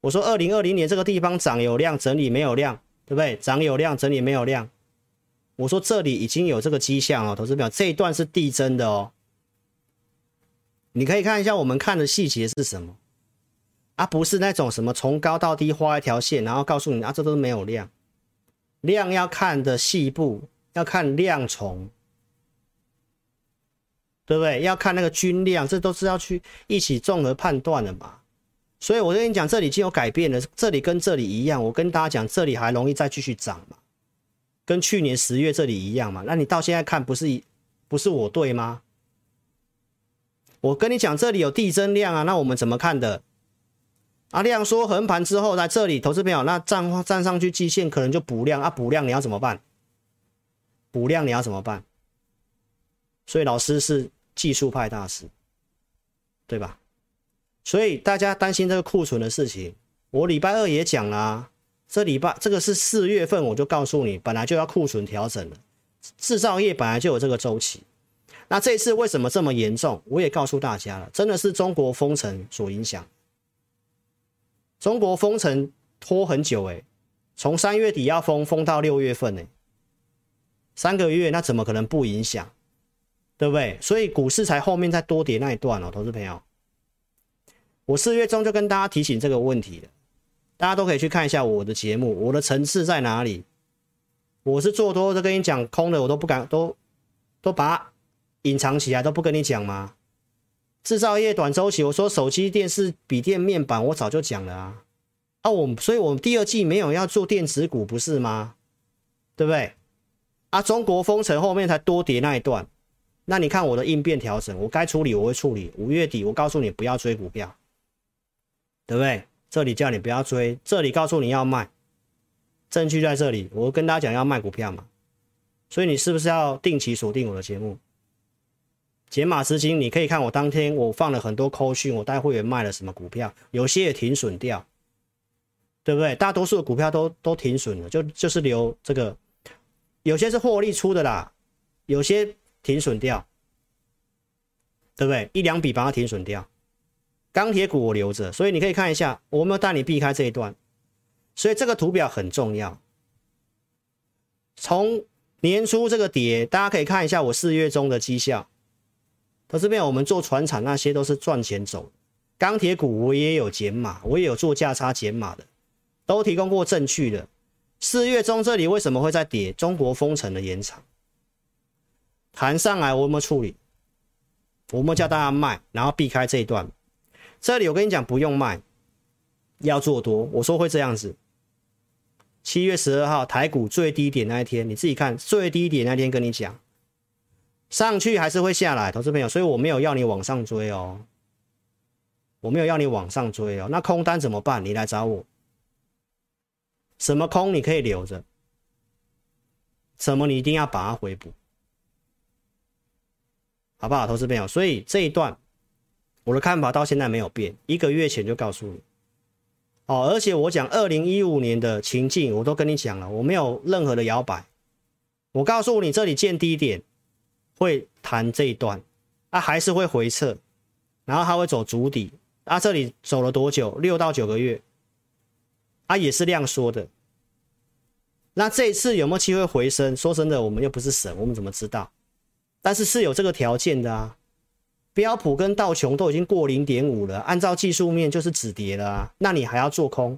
S1: 我说二零二零年这个地方涨有量，整理没有量，对不对？涨有量，整理没有量。我说这里已经有这个迹象哦，投资表这一段是递增的哦，你可以看一下我们看的细节是什么啊？不是那种什么从高到低画一条线，然后告诉你啊，这都是没有量。量要看的细部，要看量重，对不对？要看那个均量，这都是要去一起综合判断的嘛。所以我跟你讲，这里已经有改变了，这里跟这里一样。我跟大家讲，这里还容易再继续涨嘛，跟去年十月这里一样嘛。那你到现在看，不是一不是我对吗？我跟你讲，这里有递增量啊，那我们怎么看的？啊，量缩横盘之后，在这里，投资朋友，那站站上去季线可能就补量啊，补量你要怎么办？补量你要怎么办？所以老师是技术派大师，对吧？所以大家担心这个库存的事情，我礼拜二也讲了，这礼拜这个是四月份，我就告诉你，本来就要库存调整了，制造业本来就有这个周期。那这次为什么这么严重？我也告诉大家了，真的是中国封城所影响。中国封城拖很久诶，从三月底要封封到六月份诶，三个月那怎么可能不影响？对不对？所以股市才后面再多跌那一段哦，投资朋友，我四月中就跟大家提醒这个问题了，大家都可以去看一下我的节目，我的层次在哪里？我是做多的，跟你讲空的，我都不敢，都都把隐藏起来，都不跟你讲吗？制造业短周期，我说手机、电视、笔电、面板，我早就讲了啊！啊，我所以，我们第二季没有要做电子股，不是吗？对不对？啊，中国封城后面才多跌那一段，那你看我的应变调整，我该处理我会处理。五月底我告诉你不要追股票，对不对？这里叫你不要追，这里告诉你要卖，证据在这里。我跟大家讲要卖股票嘛，所以你是不是要定期锁定我的节目？解码资金，你可以看我当天我放了很多扣讯，我带会员卖了什么股票，有些也停损掉，对不对？大多数的股票都都停损了，就就是留这个，有些是获利出的啦，有些停损掉，对不对？一两笔把它停损掉，钢铁股我留着，所以你可以看一下，我没有带你避开这一段，所以这个图表很重要。从年初这个跌，大家可以看一下我四月中的绩效。投资朋友，我们做船产那些都是赚钱走，钢铁股我也有减码，我也有做价差减码的，都提供过证据的。四月中这里为什么会在跌？中国封城的延长，弹上来我有没有处理？我们叫大家卖，然后避开这一段。这里我跟你讲不用卖，要做多。我说会这样子。七月十二号台股最低点那一天，你自己看最低点那天跟你讲。上去还是会下来，投资朋友，所以我没有要你往上追哦，我没有要你往上追哦。那空单怎么办？你来找我，什么空你可以留着，什么你一定要把它回补，好不好，投资朋友？所以这一段我的看法到现在没有变，一个月前就告诉你哦，而且我讲二零一五年的情境，我都跟你讲了，我没有任何的摇摆，我告诉你这里见低点。会弹这一段，啊，还是会回撤，然后它会走足底，啊，这里走了多久？六到九个月，啊，也是量缩的。那这一次有没有机会回升？说真的，我们又不是神，我们怎么知道？但是是有这个条件的啊。标普跟道琼都已经过零点五了，按照技术面就是止跌了啊，那你还要做空？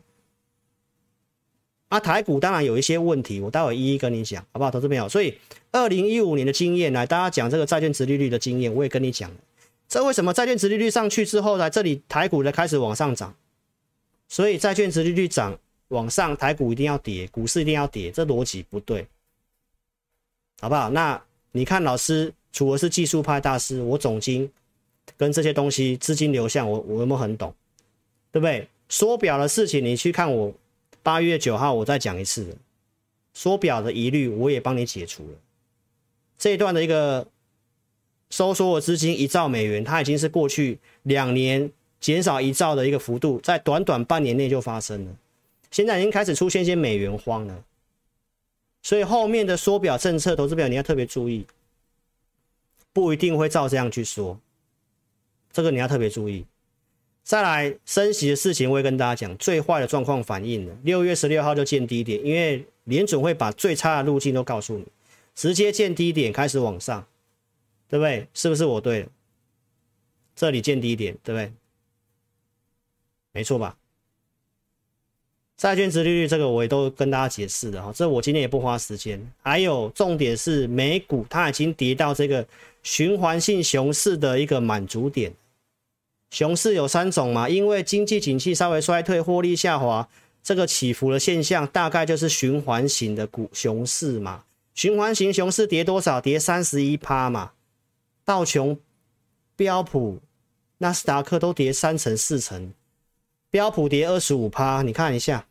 S1: 啊，台股当然有一些问题，我待会一一跟你讲，好不好，投资朋友？所以二零一五年的经验来，大家讲这个债券殖利率的经验，我也跟你讲。这为什么债券殖利率上去之后，来这里台股的开始往上涨？所以债券殖利率涨往上，台股一定要跌，股市一定要跌，这逻辑不对，好不好？那你看老师，除了是技术派大师，我总经跟这些东西资金流向，我我有没有很懂？对不对？缩表的事情，你去看我。八月九号，我再讲一次，缩表的疑虑我也帮你解除了。这一段的一个收缩的资金一兆美元，它已经是过去两年减少一兆的一个幅度，在短短半年内就发生了。现在已经开始出现一些美元荒了，所以后面的缩表政策，投资表你要特别注意，不一定会照这样去说，这个你要特别注意。再来升息的事情，我会跟大家讲最坏的状况反应了。六月十六号就见低点，因为联准会把最差的路径都告诉你，直接见低点开始往上，对不对？是不是我对了？这里见低点，对不对？没错吧？债券殖利率这个我也都跟大家解释了哈，这我今天也不花时间。还有重点是美股它已经跌到这个循环性熊市的一个满足点。熊市有三种嘛，因为经济景气稍微衰退，获利下滑，这个起伏的现象大概就是循环型的股熊市嘛。循环型熊市跌多少？跌三十一趴嘛。道琼、标普、纳斯达克都跌三成四成。标普跌二十五趴，你看一下，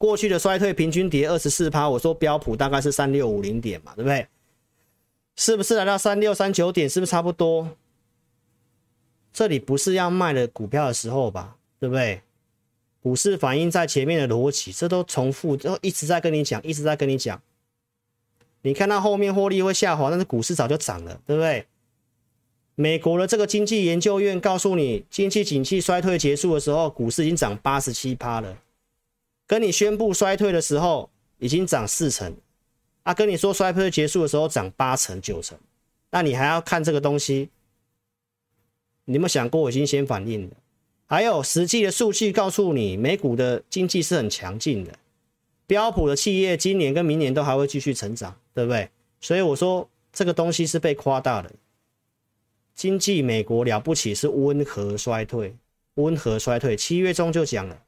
S1: 过去的衰退平均跌二十四趴。我说标普大概是三六五零点嘛，对不对？是不是来到三六三九点？是不是差不多？这里不是要卖的股票的时候吧？对不对？股市反映在前面的逻辑，这都重复，都一直在跟你讲，一直在跟你讲。你看到后面获利会下滑，但是股市早就涨了，对不对？美国的这个经济研究院告诉你，经济景气衰退结束的时候，股市已经涨八十七趴了。跟你宣布衰退的时候，已经涨四成。啊，跟你说衰退结束的时候涨八成九成，那你还要看这个东西？你有没有想过，我已经先反应了？还有实际的数据告诉你，美股的经济是很强劲的，标普的企业今年跟明年都还会继续成长，对不对？所以我说这个东西是被夸大的。经济美国了不起是温和衰退，温和衰退，七月中就讲了，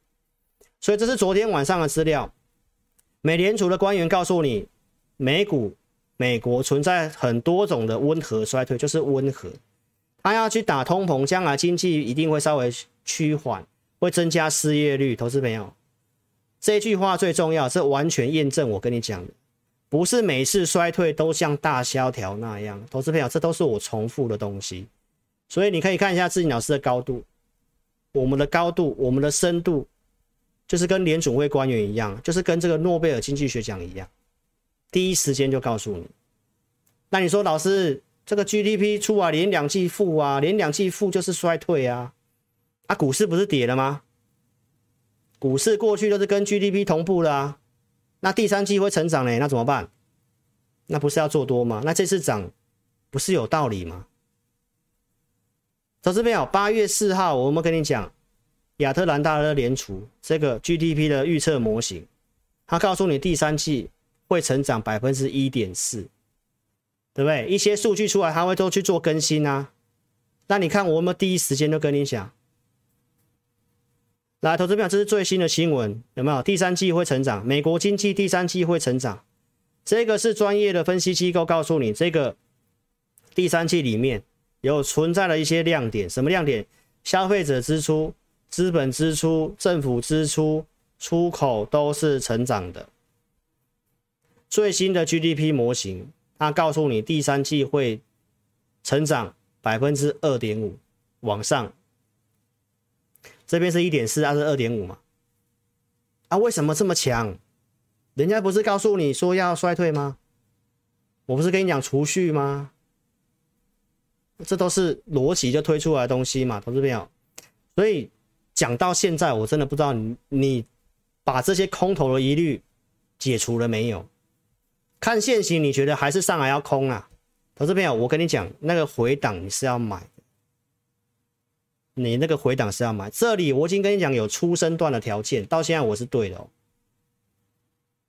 S1: 所以这是昨天晚上的资料。美联储的官员告诉你，美股美国存在很多种的温和衰退，就是温和，他要去打通膨，将来经济一定会稍微趋缓，会增加失业率。投资朋友，这句话最重要，是完全验证我跟你讲的。不是每次衰退都像大萧条那样，投资朋友，这都是我重复的东西，所以你可以看一下智霖老师的高度，我们的高度，我们的深度，就是跟联准会官员一样，就是跟这个诺贝尔经济学奖一样，第一时间就告诉你。那你说老师，这个 GDP 出啊，连两季负啊，连两季负就是衰退啊，啊，股市不是跌了吗？股市过去都是跟 GDP 同步的啊。那第三季会成长呢？那怎么办？那不是要做多吗？那这次涨不是有道理吗？投资朋友，八月四号我们跟你讲，亚特兰大的联储这个 GDP 的预测模型，它告诉你第三季会成长百分之一点四，对不对？一些数据出来，它会都去做更新啊。那你看我们第一时间就跟你讲。来，投资朋友，这是最新的新闻，有没有？第三季会成长，美国经济第三季会成长，这个是专业的分析机构告诉你，这个第三季里面有存在了一些亮点，什么亮点？消费者支出、资本支出、政府支出、出口都是成长的。最新的 GDP 模型，它告诉你第三季会成长百分之二点五，往上。这边是一点四，它是二点五嘛？啊，为什么这么强？人家不是告诉你说要衰退吗？我不是跟你讲储蓄吗？这都是逻辑就推出来的东西嘛，投资朋友。所以讲到现在，我真的不知道你你把这些空头的疑虑解除了没有？看现行，你觉得还是上来要空啊？投资朋友，我跟你讲，那个回档你是要买。你那个回档是要买，这里我已经跟你讲有出生段的条件，到现在我是对的哦。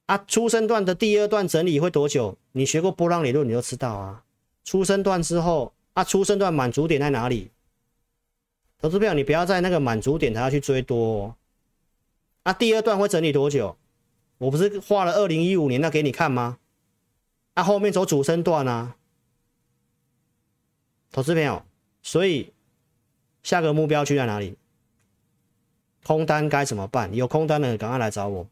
S1: 啊，出生段的第二段整理会多久？你学过波浪理论，你就知道啊。出生段之后，啊，出生段满足点在哪里？投资票，你不要在那个满足点才要去追多哦。啊，第二段会整理多久？我不是画了二零一五年那给你看吗？啊，后面走主升段啊，投资票，所以。下个目标区在哪里？空单该怎么办？有空单的赶快来找我，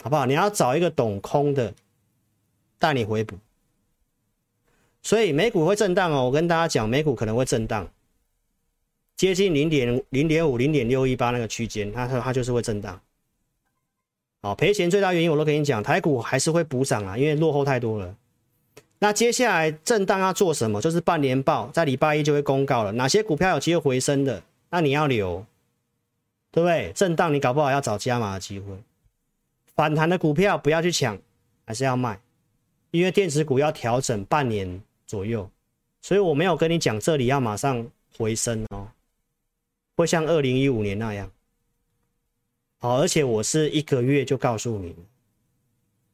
S1: 好不好？你要找一个懂空的，带你回补。所以美股会震荡哦，我跟大家讲，美股可能会震荡，接近零点零点五、零点六一八那个区间，它它就是会震荡。好，赔钱最大原因我都跟你讲，台股还是会补涨啊，因为落后太多了。那接下来震荡要做什么？就是半年报在礼拜一就会公告了，哪些股票有机会回升的，那你要留，对不对？震荡你搞不好要找加码的机会，反弹的股票不要去抢，还是要卖，因为电子股要调整半年左右，所以我没有跟你讲这里要马上回升哦，会像二零一五年那样。好，而且我是一个月就告诉你，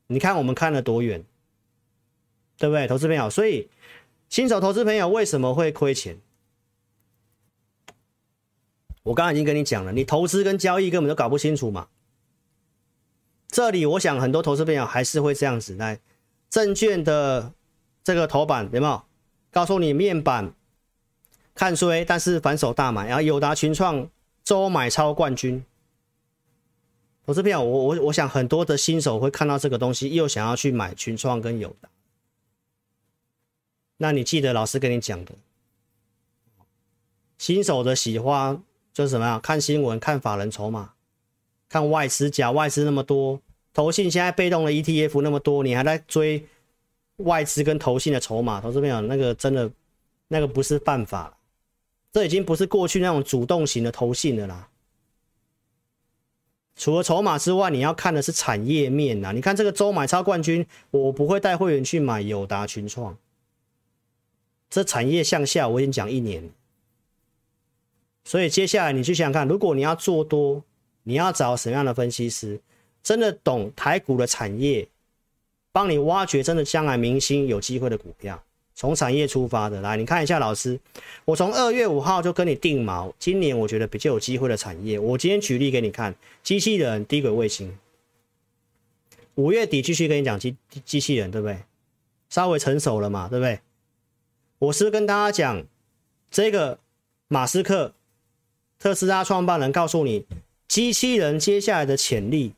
S1: 你看我们看了多远，对不对？投资朋友，所以新手投资朋友为什么会亏钱？我刚刚已经跟你讲了，你投资跟交易根本都搞不清楚嘛。这里我想很多投资朋友还是会这样子来，证券的这个头版有没有告诉你面板看衰，但是反手大买，然后友达群创周买超冠军。投资朋友，我我我想很多的新手会看到这个东西，又想要去买群创跟友达。那你记得老师跟你讲的，新手的喜欢就是什么呀？看新闻，看法人筹码，看外资假外资那么多，投信现在被动的 ETF 那么多，你还在追外资跟投信的筹码？投资朋友，那个真的那个不是办法，这已经不是过去那种主动型的投信了啦。除了筹码之外，你要看的是产业面呐。你看这个周买超冠军，我不会带会员去买友达群创。这产业向下，我已经讲一年。所以接下来你去想想看，如果你要做多，你要找什么样的分析师，真的懂台股的产业，帮你挖掘真的将来明星有机会的股票。从产业出发的，来你看一下老师，我从二月五号就跟你定锚，今年我觉得比较有机会的产业，我今天举例给你看，机器人、低轨卫星，五月底继续跟你讲机机器人，对不对？稍微成熟了嘛，对不对？我是跟大家讲，这个马斯克，特斯拉创办人告诉你，机器人接下来的潜力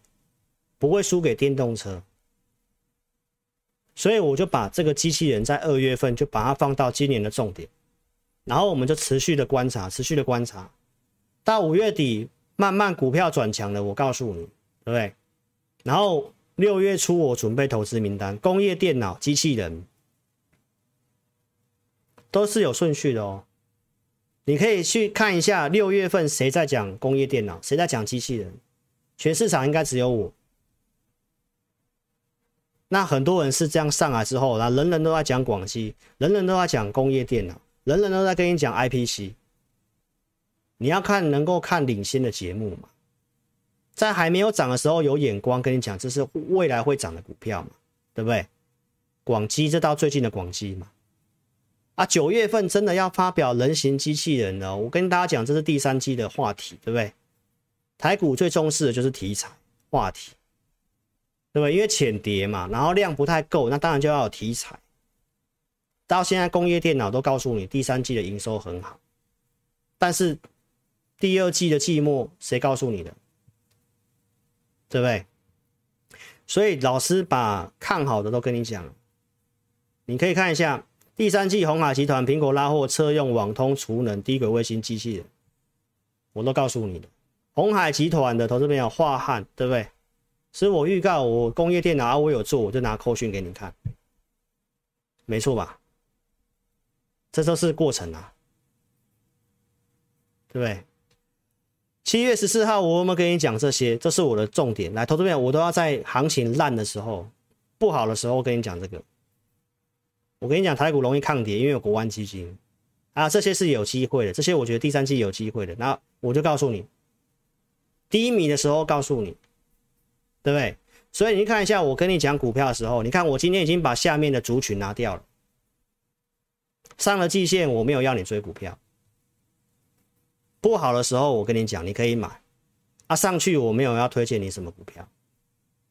S1: 不会输给电动车。所以我就把这个机器人在二月份就把它放到今年的重点，然后我们就持续的观察，持续的观察，到五月底慢慢股票转强了，我告诉你，对不对？然后六月初我准备投资名单，工业电脑、机器人都是有顺序的哦。你可以去看一下六月份谁在讲工业电脑，谁在讲机器人，全市场应该只有我。那很多人是这样上来之后，那人人都在讲广基，人人都在讲工业电脑，人人都在跟你讲 IPC。你要看能够看领先的节目嘛，在还没有涨的时候有眼光跟你讲，这是未来会涨的股票嘛，对不对？广基这到最近的广基嘛，啊，九月份真的要发表人形机器人了，我跟大家讲，这是第三季的话题，对不对？台股最重视的就是题材话题。对不对？因为浅碟嘛，然后量不太够，那当然就要有题材。到现在工业电脑都告诉你，第三季的营收很好，但是第二季的季末谁告诉你的？对不对？所以老师把看好的都跟你讲了，你可以看一下第三季鸿海集团、苹果拉货、车用、网通、储能、低轨卫星机器人，我都告诉你的。鸿海集团的投资朋友华汉，对不对？所以我预告我工业电脑啊，我有做，我就拿扣讯给你看，没错吧？这都是过程啊，对不对？七月十四号我有没有跟你讲这些？这是我的重点。来，投资朋友，我都要在行情烂的时候、不好的时候跟你讲这个。我跟你讲，台股容易抗跌，因为有国安基金啊，这些是有机会的。这些我觉得第三季有机会的。那我就告诉你，低迷的时候告诉你。对不对？所以你看一下，我跟你讲股票的时候，你看我今天已经把下面的族群拿掉了，上了季线，我没有要你追股票。不好的时候，我跟你讲，你可以买，啊，上去我没有要推荐你什么股票，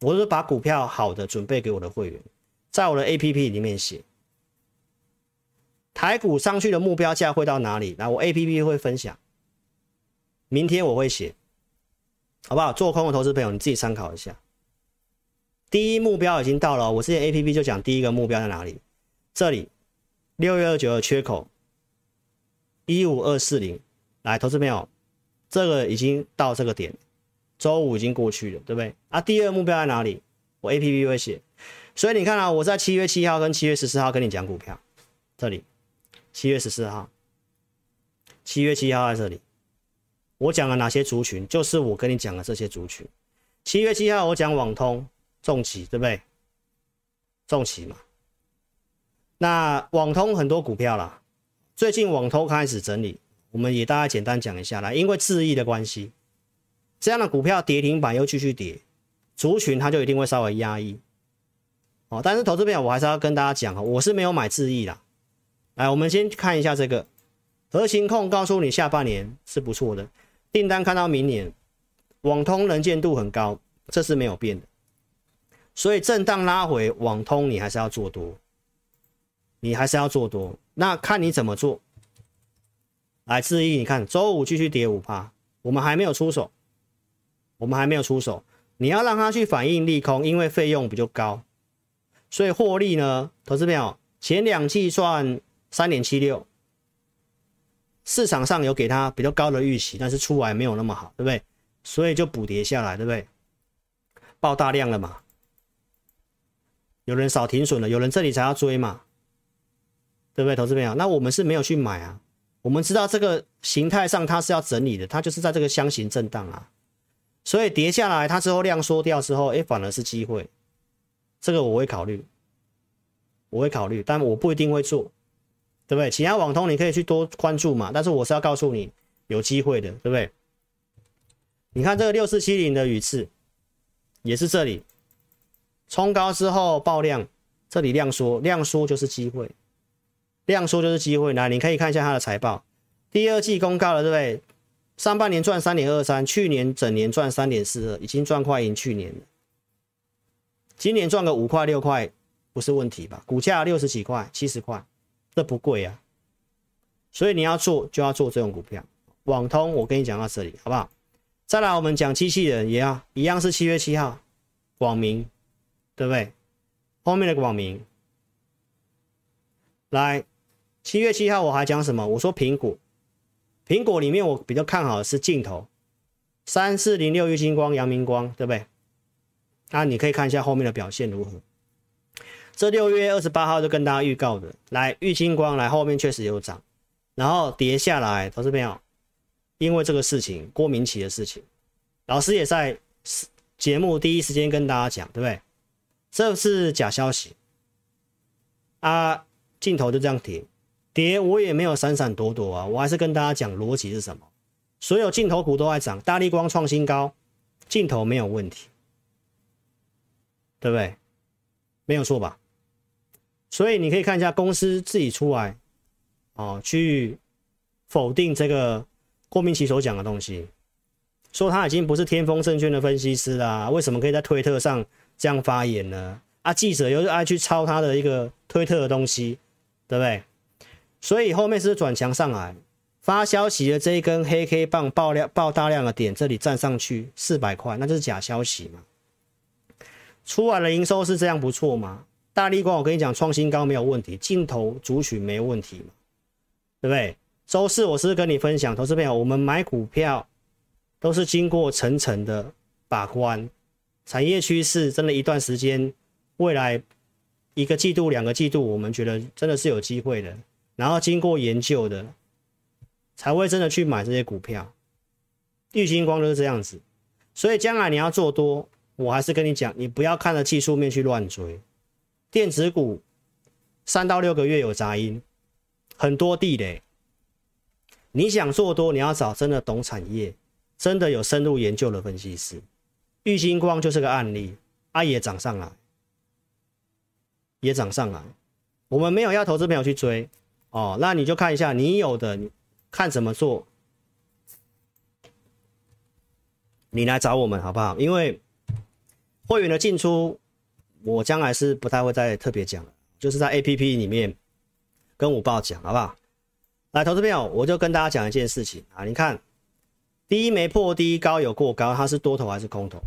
S1: 我是把股票好的准备给我的会员，在我的 APP 里面写，台股上去的目标价会到哪里？那我 APP 会分享，明天我会写，好不好？做空的投资朋友，你自己参考一下。第一目标已经到了，我之前 A P P 就讲第一个目标在哪里？这里六月二九的缺口一五二四零，来，投资朋友，这个已经到这个点，周五已经过去了，对不对？啊，第二目标在哪里？我 A P P 会写，所以你看啊，我在七月七号跟七月十四号跟你讲股票，这里七月十四号，七月七号在这里，我讲了哪些族群？就是我跟你讲的这些族群。七月七号我讲网通。重企对不对？重企嘛，那网通很多股票啦，最近网通开始整理，我们也大概简单讲一下来，因为智易的关系，这样的股票跌停板又继续跌，族群它就一定会稍微压抑。哦，但是投资朋友，我还是要跟大家讲啊，我是没有买智易啦。来，我们先看一下这个核心控，告诉你下半年是不错的，订单看到明年，网通能见度很高，这是没有变的。所以震荡拉回网通，你还是要做多，你还是要做多。那看你怎么做。来，智易，你看周五继续跌五趴，我们还没有出手，我们还没有出手。你要让它去反映利空，因为费用比较高，所以获利呢，投资朋友前两季赚三点七六，市场上有给它比较高的预期，但是出来没有那么好，对不对？所以就补跌下来，对不对？爆大量了嘛。有人少停损了，有人这里才要追嘛，对不对？投资朋友，那我们是没有去买啊。我们知道这个形态上它是要整理的，它就是在这个箱型震荡啊，所以跌下来，它之后量缩掉之后，哎，反而是机会。这个我会考虑，我会考虑，但我不一定会做，对不对？其他网通你可以去多关注嘛，但是我是要告诉你有机会的，对不对？你看这个六四七零的宇智，也是这里。冲高之后爆量，这里量缩，量缩就是机会，量缩就是机会。来，你可以看一下它的财报，第二季公告了，对不对？上半年赚三点二三，去年整年赚三点四二，已经赚快赢去年了。今年赚个五块六块不是问题吧？股价六十几块、七十块，这不贵啊。所以你要做就要做这种股票。网通，我跟你讲到这里，好不好？再来，我们讲机器人也要一样是七月七号，广明。对不对？后面的广明，来，七月七号我还讲什么？我说苹果，苹果里面我比较看好的是镜头，三四零六玉晶光、阳明光，对不对？那你可以看一下后面的表现如何。这六月二十八号就跟大家预告的，来玉晶光来后面确实有涨，然后跌下来，投资朋友，因为这个事情，郭明奇的事情，老师也在节目第一时间跟大家讲，对不对？这是假消息啊！镜头就这样跌，跌我也没有闪闪躲躲啊，我还是跟大家讲逻辑是什么。所有镜头股都在涨，大立光创新高，镜头没有问题，对不对？没有错吧？所以你可以看一下公司自己出来哦，去否定这个郭明奇所讲的东西，说他已经不是天风证券的分析师啦，为什么可以在推特上？这样发言呢？啊，记者又是爱去抄他的一个推特的东西，对不对？所以后面是转强上来，发消息的这一根黑 K 棒爆量爆大量的点，这里站上去四百块，那就是假消息嘛。出来的营收是这样不错嘛？大立光我跟你讲创新高没有问题，镜头族群没问题嘛，对不对？周四我是跟你分享，投资朋友，我们买股票都是经过层层的把关。产业趋势真的，一段时间，未来一个季度、两个季度，我们觉得真的是有机会的。然后经过研究的，才会真的去买这些股票。玉星光就是这样子，所以将来你要做多，我还是跟你讲，你不要看着技术面去乱追。电子股三到六个月有杂音，很多地雷。你想做多，你要找真的懂产业、真的有深入研究的分析师。玉星光就是个案例，啊也涨上来，也涨上来。我们没有要投资朋友去追哦，那你就看一下你有的，看怎么做，你来找我们好不好？因为会员的进出，我将来是不太会再特别讲了，就是在 APP 里面跟我报讲好不好？来，投资朋友，我就跟大家讲一件事情啊，你看。低没破低，高有过高，它是多头还是空头？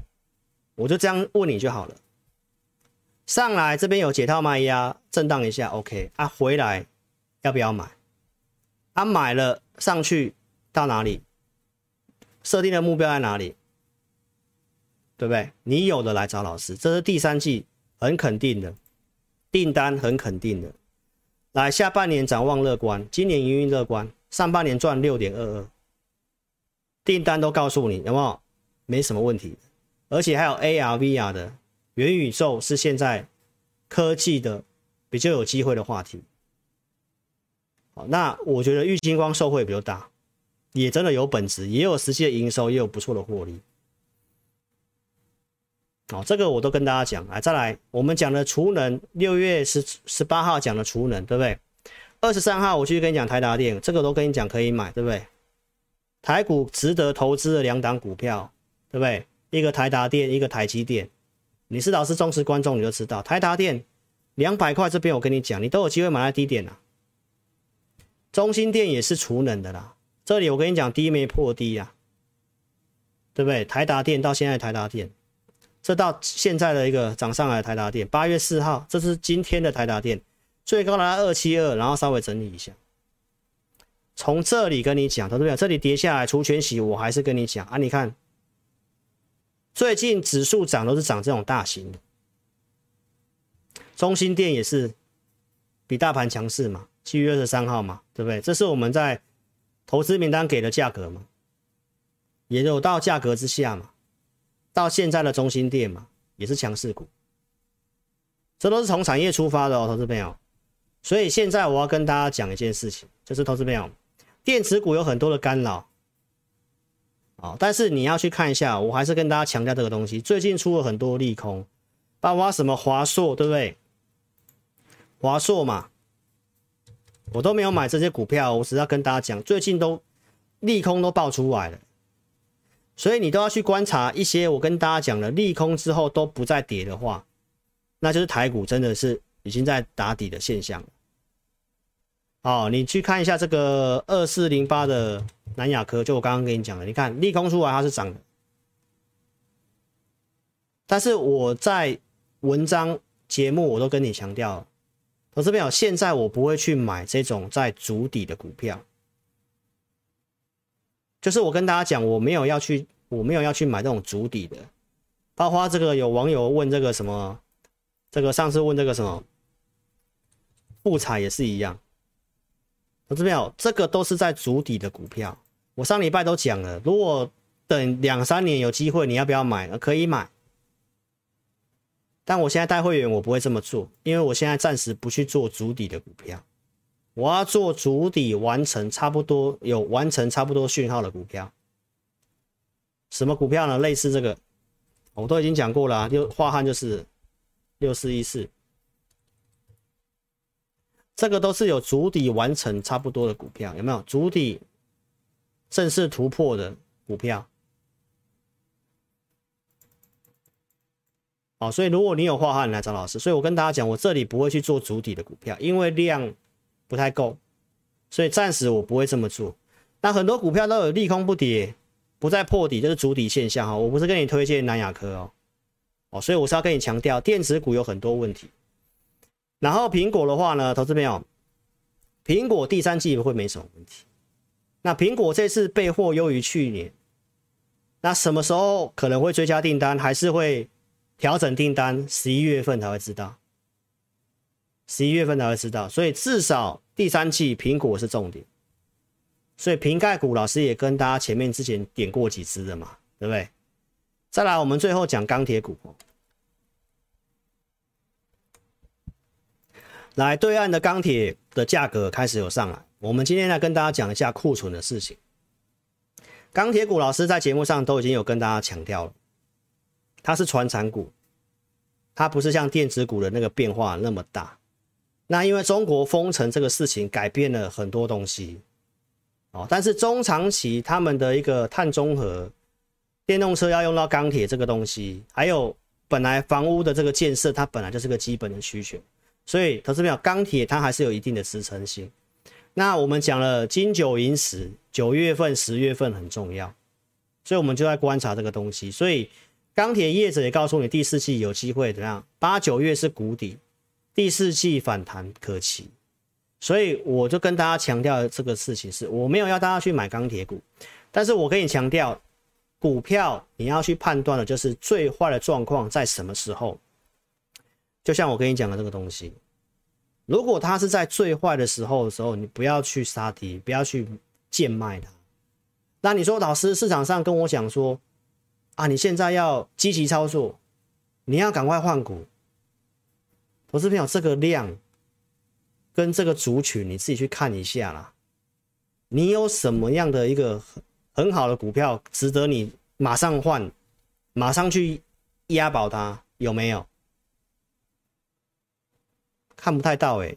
S1: 我就这样问你就好了。上来这边有解套卖压，震荡一下，OK 啊，回来要不要买？啊，买了上去到哪里？设定的目标在哪里？对不对？你有的来找老师，这是第三季很肯定的订单，很肯定的。来，下半年展望乐观，今年营运乐观，上半年赚六点二二。订单都告诉你有没有？没什么问题，而且还有 AR、VR 的元宇宙是现在科技的比较有机会的话题。好，那我觉得玉金光受惠比较大，也真的有本质，也有实际的营收，也有不错的获利。好，这个我都跟大家讲。来，再来，我们讲的储能，六月十十八号讲的储能，对不对？二十三号我继续跟你讲台达电，这个都跟你讲可以买，对不对？台股值得投资的两档股票，对不对？一个台达电，一个台积电。你是老师忠实观众，你就知道台达电两百块这边，我跟你讲，你都有机会买在低点啊。中心电也是储能的啦，这里我跟你讲，低没破低啊，对不对？台达电到现在台达电。这到现在的一个涨上来的台达电，八月四号，这是今天的台达电，最高达二七二，然后稍微整理一下。从这里跟你讲，对不对？这里跌下来除权息，我还是跟你讲啊，你看，最近指数涨都是涨这种大型的，中心店也是比大盘强势嘛，七月二十三号嘛，对不对？这是我们在投资名单给的价格嘛，也有到价格之下嘛。到现在的中心店嘛，也是强势股，这都是从产业出发的哦，投资朋友。所以现在我要跟大家讲一件事情，就是投资朋友，电子股有很多的干扰，哦，但是你要去看一下，我还是跟大家强调这个东西，最近出了很多利空，包括什么华硕，对不对？华硕嘛，我都没有买这些股票，我只要跟大家讲，最近都利空都爆出来了。所以你都要去观察一些我跟大家讲的利空之后都不再跌的话，那就是台股真的是已经在打底的现象。哦，你去看一下这个二四零八的南亚科，就我刚刚跟你讲的，你看利空出来它是涨的，但是我在文章节目我都跟你强调，投资朋友，现在我不会去买这种在足底的股票。就是我跟大家讲，我没有要去，我没有要去买这种足底的。包括这个有网友问这个什么，这个上次问这个什么，富采也是一样。我这边有，这个都是在筑底的股票。我上礼拜都讲了，如果等两三年有机会，你要不要买？可以买。但我现在带会员，我不会这么做，因为我现在暂时不去做筑底的股票。我要做筑底完成差不多有完成差不多讯号的股票，什么股票呢？类似这个，我都已经讲过了，就樺汉就是六四一四，这个都是有主底完成差不多的股票，有没有主底正式突破的股票？好，所以如果你有樺汉，你来找老师。所以我跟大家讲，我这里不会去做主底的股票，因为量。不太够，所以暂时我不会这么做。那很多股票都有利空不跌，不再破底，就是主底现象哈。我不是跟你推荐南亚科哦，哦，所以我是要跟你强调，电子股有很多问题。然后苹果的话呢，投资朋友，苹果第三季会没什么问题。那苹果这次备货优于去年，那什么时候可能会追加订单，还是会调整订单？十一月份才会知道。十一月份才会知道，所以至少第三季苹果是重点。所以瓶盖股老师也跟大家前面之前点过几只的嘛，对不对？再来，我们最后讲钢铁股。来，对岸的钢铁的价格开始有上来。我们今天来跟大家讲一下库存的事情。钢铁股老师在节目上都已经有跟大家强调了，它是传产股，它不是像电子股的那个变化那么大。那因为中国封城这个事情改变了很多东西，哦，但是中长期他们的一个碳中和，电动车要用到钢铁这个东西，还有本来房屋的这个建设，它本来就是个基本的需求，所以投资朋友，钢铁它还是有一定的支撑性。那我们讲了金九银十，九月份、十月份很重要，所以我们就在观察这个东西。所以钢铁业者也告诉你，第四季有机会怎样？八九月是谷底。第四季反弹可期，所以我就跟大家强调这个事情是，我没有要大家去买钢铁股，但是我跟你强调，股票你要去判断的就是最坏的状况在什么时候。就像我跟你讲的这个东西，如果它是在最坏的时候的时候，你不要去杀跌，不要去贱卖它。那你说老师市场上跟我讲说，啊，你现在要积极操作，你要赶快换股。投资朋友，这个量跟这个族群，你自己去看一下啦。你有什么样的一个很好的股票值得你马上换，马上去押宝它？有没有？看不太到哎、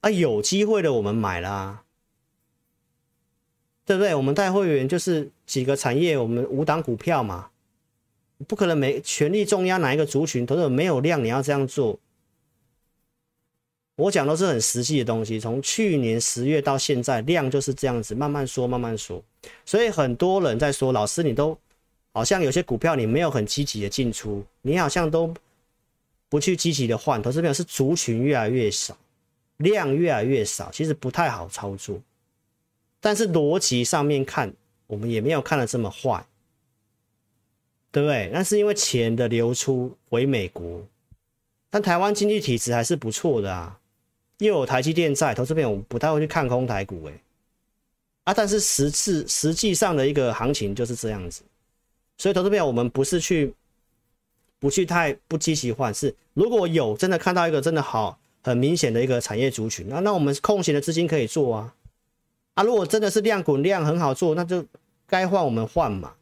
S1: 啊，有机会的我们买啦、啊，对不对？我们带会员就是几个产业，我们五档股票嘛，不可能没全力重压哪一个族群，都是没有量，你要这样做。我讲都是很实际的东西，从去年十月到现在，量就是这样子，慢慢说，慢慢说。所以很多人在说，老师你都好像有些股票你没有很积极的进出，你好像都不去积极的换，投资朋友是族群越来越少，量越来越少，其实不太好操作。但是逻辑上面看，我们也没有看得这么坏，对不对？那是因为钱的流出回美国，但台湾经济体质还是不错的啊。又有台积电在，投资朋友我不太会去看空台股哎，啊，但是实质实际上的一个行情就是这样子，所以投资朋友我们不是去不去太不积极换，是如果有真的看到一个真的好很明显的一个产业族群，那那我们空闲的资金可以做啊，啊，如果真的是量滚量很好做，那就该换我们换嘛，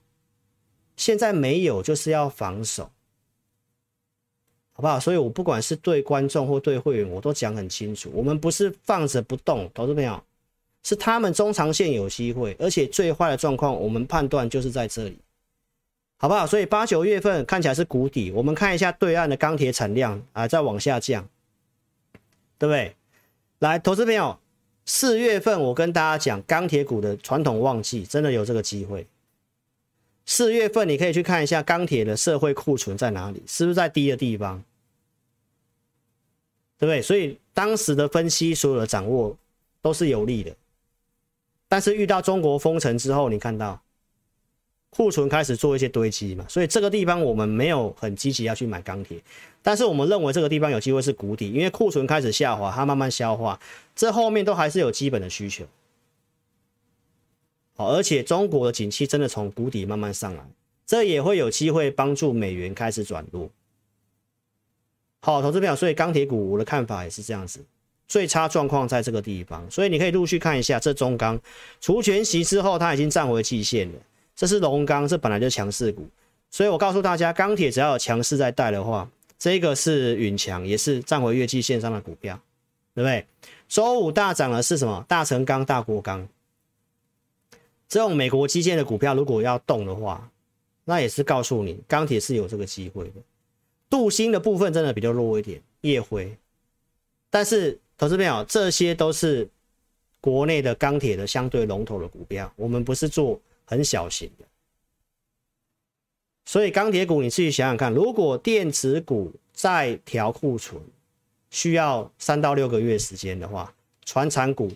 S1: 现在没有就是要防守。好不好？所以我不管是对观众或对会员，我都讲很清楚。我们不是放着不动，投资朋友，是他们中长线有机会，而且最坏的状况，我们判断就是在这里，好不好？所以八九月份看起来是谷底，我们看一下对岸的钢铁产量啊，在往下降，对不对？来，投资朋友，四月份我跟大家讲，钢铁股的传统旺季真的有这个机会。四月份你可以去看一下钢铁的社会库存在哪里，是不是在低的地方？对不对？所以当时的分析，所有的掌握都是有利的。但是遇到中国封城之后，你看到库存开始做一些堆积嘛，所以这个地方我们没有很积极要去买钢铁，但是我们认为这个地方有机会是谷底，因为库存开始下滑，它慢慢消化，这后面都还是有基本的需求。好，而且中国的景气真的从谷底慢慢上来，这也会有机会帮助美元开始转弱。好，投资票，所以钢铁股我的看法也是这样子，最差状况在这个地方，所以你可以陆续看一下这中钢除权息之后，它已经站回季线了。这是龙钢，这本来就强势股，所以我告诉大家，钢铁只要有强势在带的话，这个是允强，也是站回月季线上的股票，对不对？周五大涨的是什么？大成钢、大国钢。这种美国基建的股票，如果要动的话，那也是告诉你，钢铁是有这个机会的。镀锌的部分真的比较弱一点，夜辉。但是，投资朋友，这些都是国内的钢铁的相对龙头的股票，我们不是做很小型的。所以，钢铁股你自己想想看，如果电子股再调库存，需要三到六个月时间的话，传产股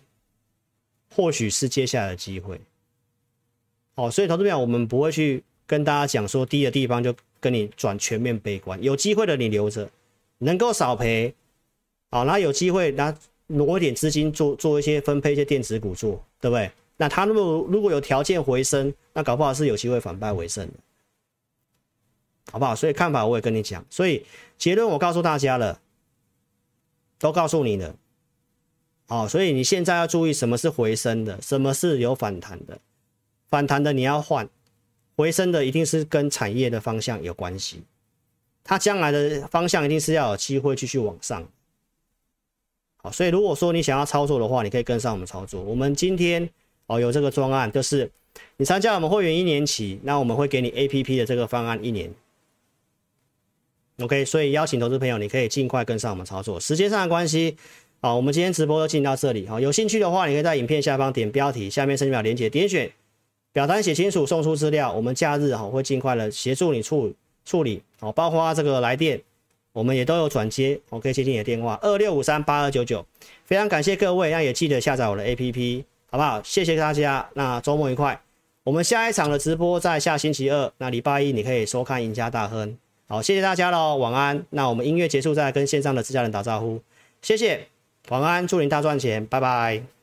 S1: 或许是接下来的机会。哦，所以投资朋友，我们不会去跟大家讲说低的地方就跟你转全面悲观，有机会的你留着，能够少赔，好，那有机会那挪一点资金做做一些分配一些电子股做，对不对？那他如果如果有条件回升，那搞不好是有机会反败为胜的，好不好？所以看法我也跟你讲，所以结论我告诉大家了，都告诉你了，好，所以你现在要注意什么是回升的，什么是有反弹的。反弹的你要换，回升的一定是跟产业的方向有关系，它将来的方向一定是要有机会继续往上。好，所以如果说你想要操作的话，你可以跟上我们操作。我们今天哦有这个专案，就是你参加我们会员一年期，那我们会给你 APP 的这个方案一年。OK，所以邀请投资朋友，你可以尽快跟上我们操作。时间上的关系，好，我们今天直播就进到这里。好，有兴趣的话，你可以在影片下方点标题，下面申请表连接点选。表单写清楚，送出资料，我们假日哈会尽快的协助你处处理，好，包括这个来电，我们也都有转接，我可以接听你的电话，二六五三八二九九，非常感谢各位，那也记得下载我的 APP，好不好？谢谢大家，那周末愉快，我们下一场的直播在下星期二，那礼拜一你可以收看赢家大亨，好，谢谢大家喽，晚安。那我们音乐结束再跟线上的自家人打招呼，谢谢，晚安，祝您大赚钱，拜拜。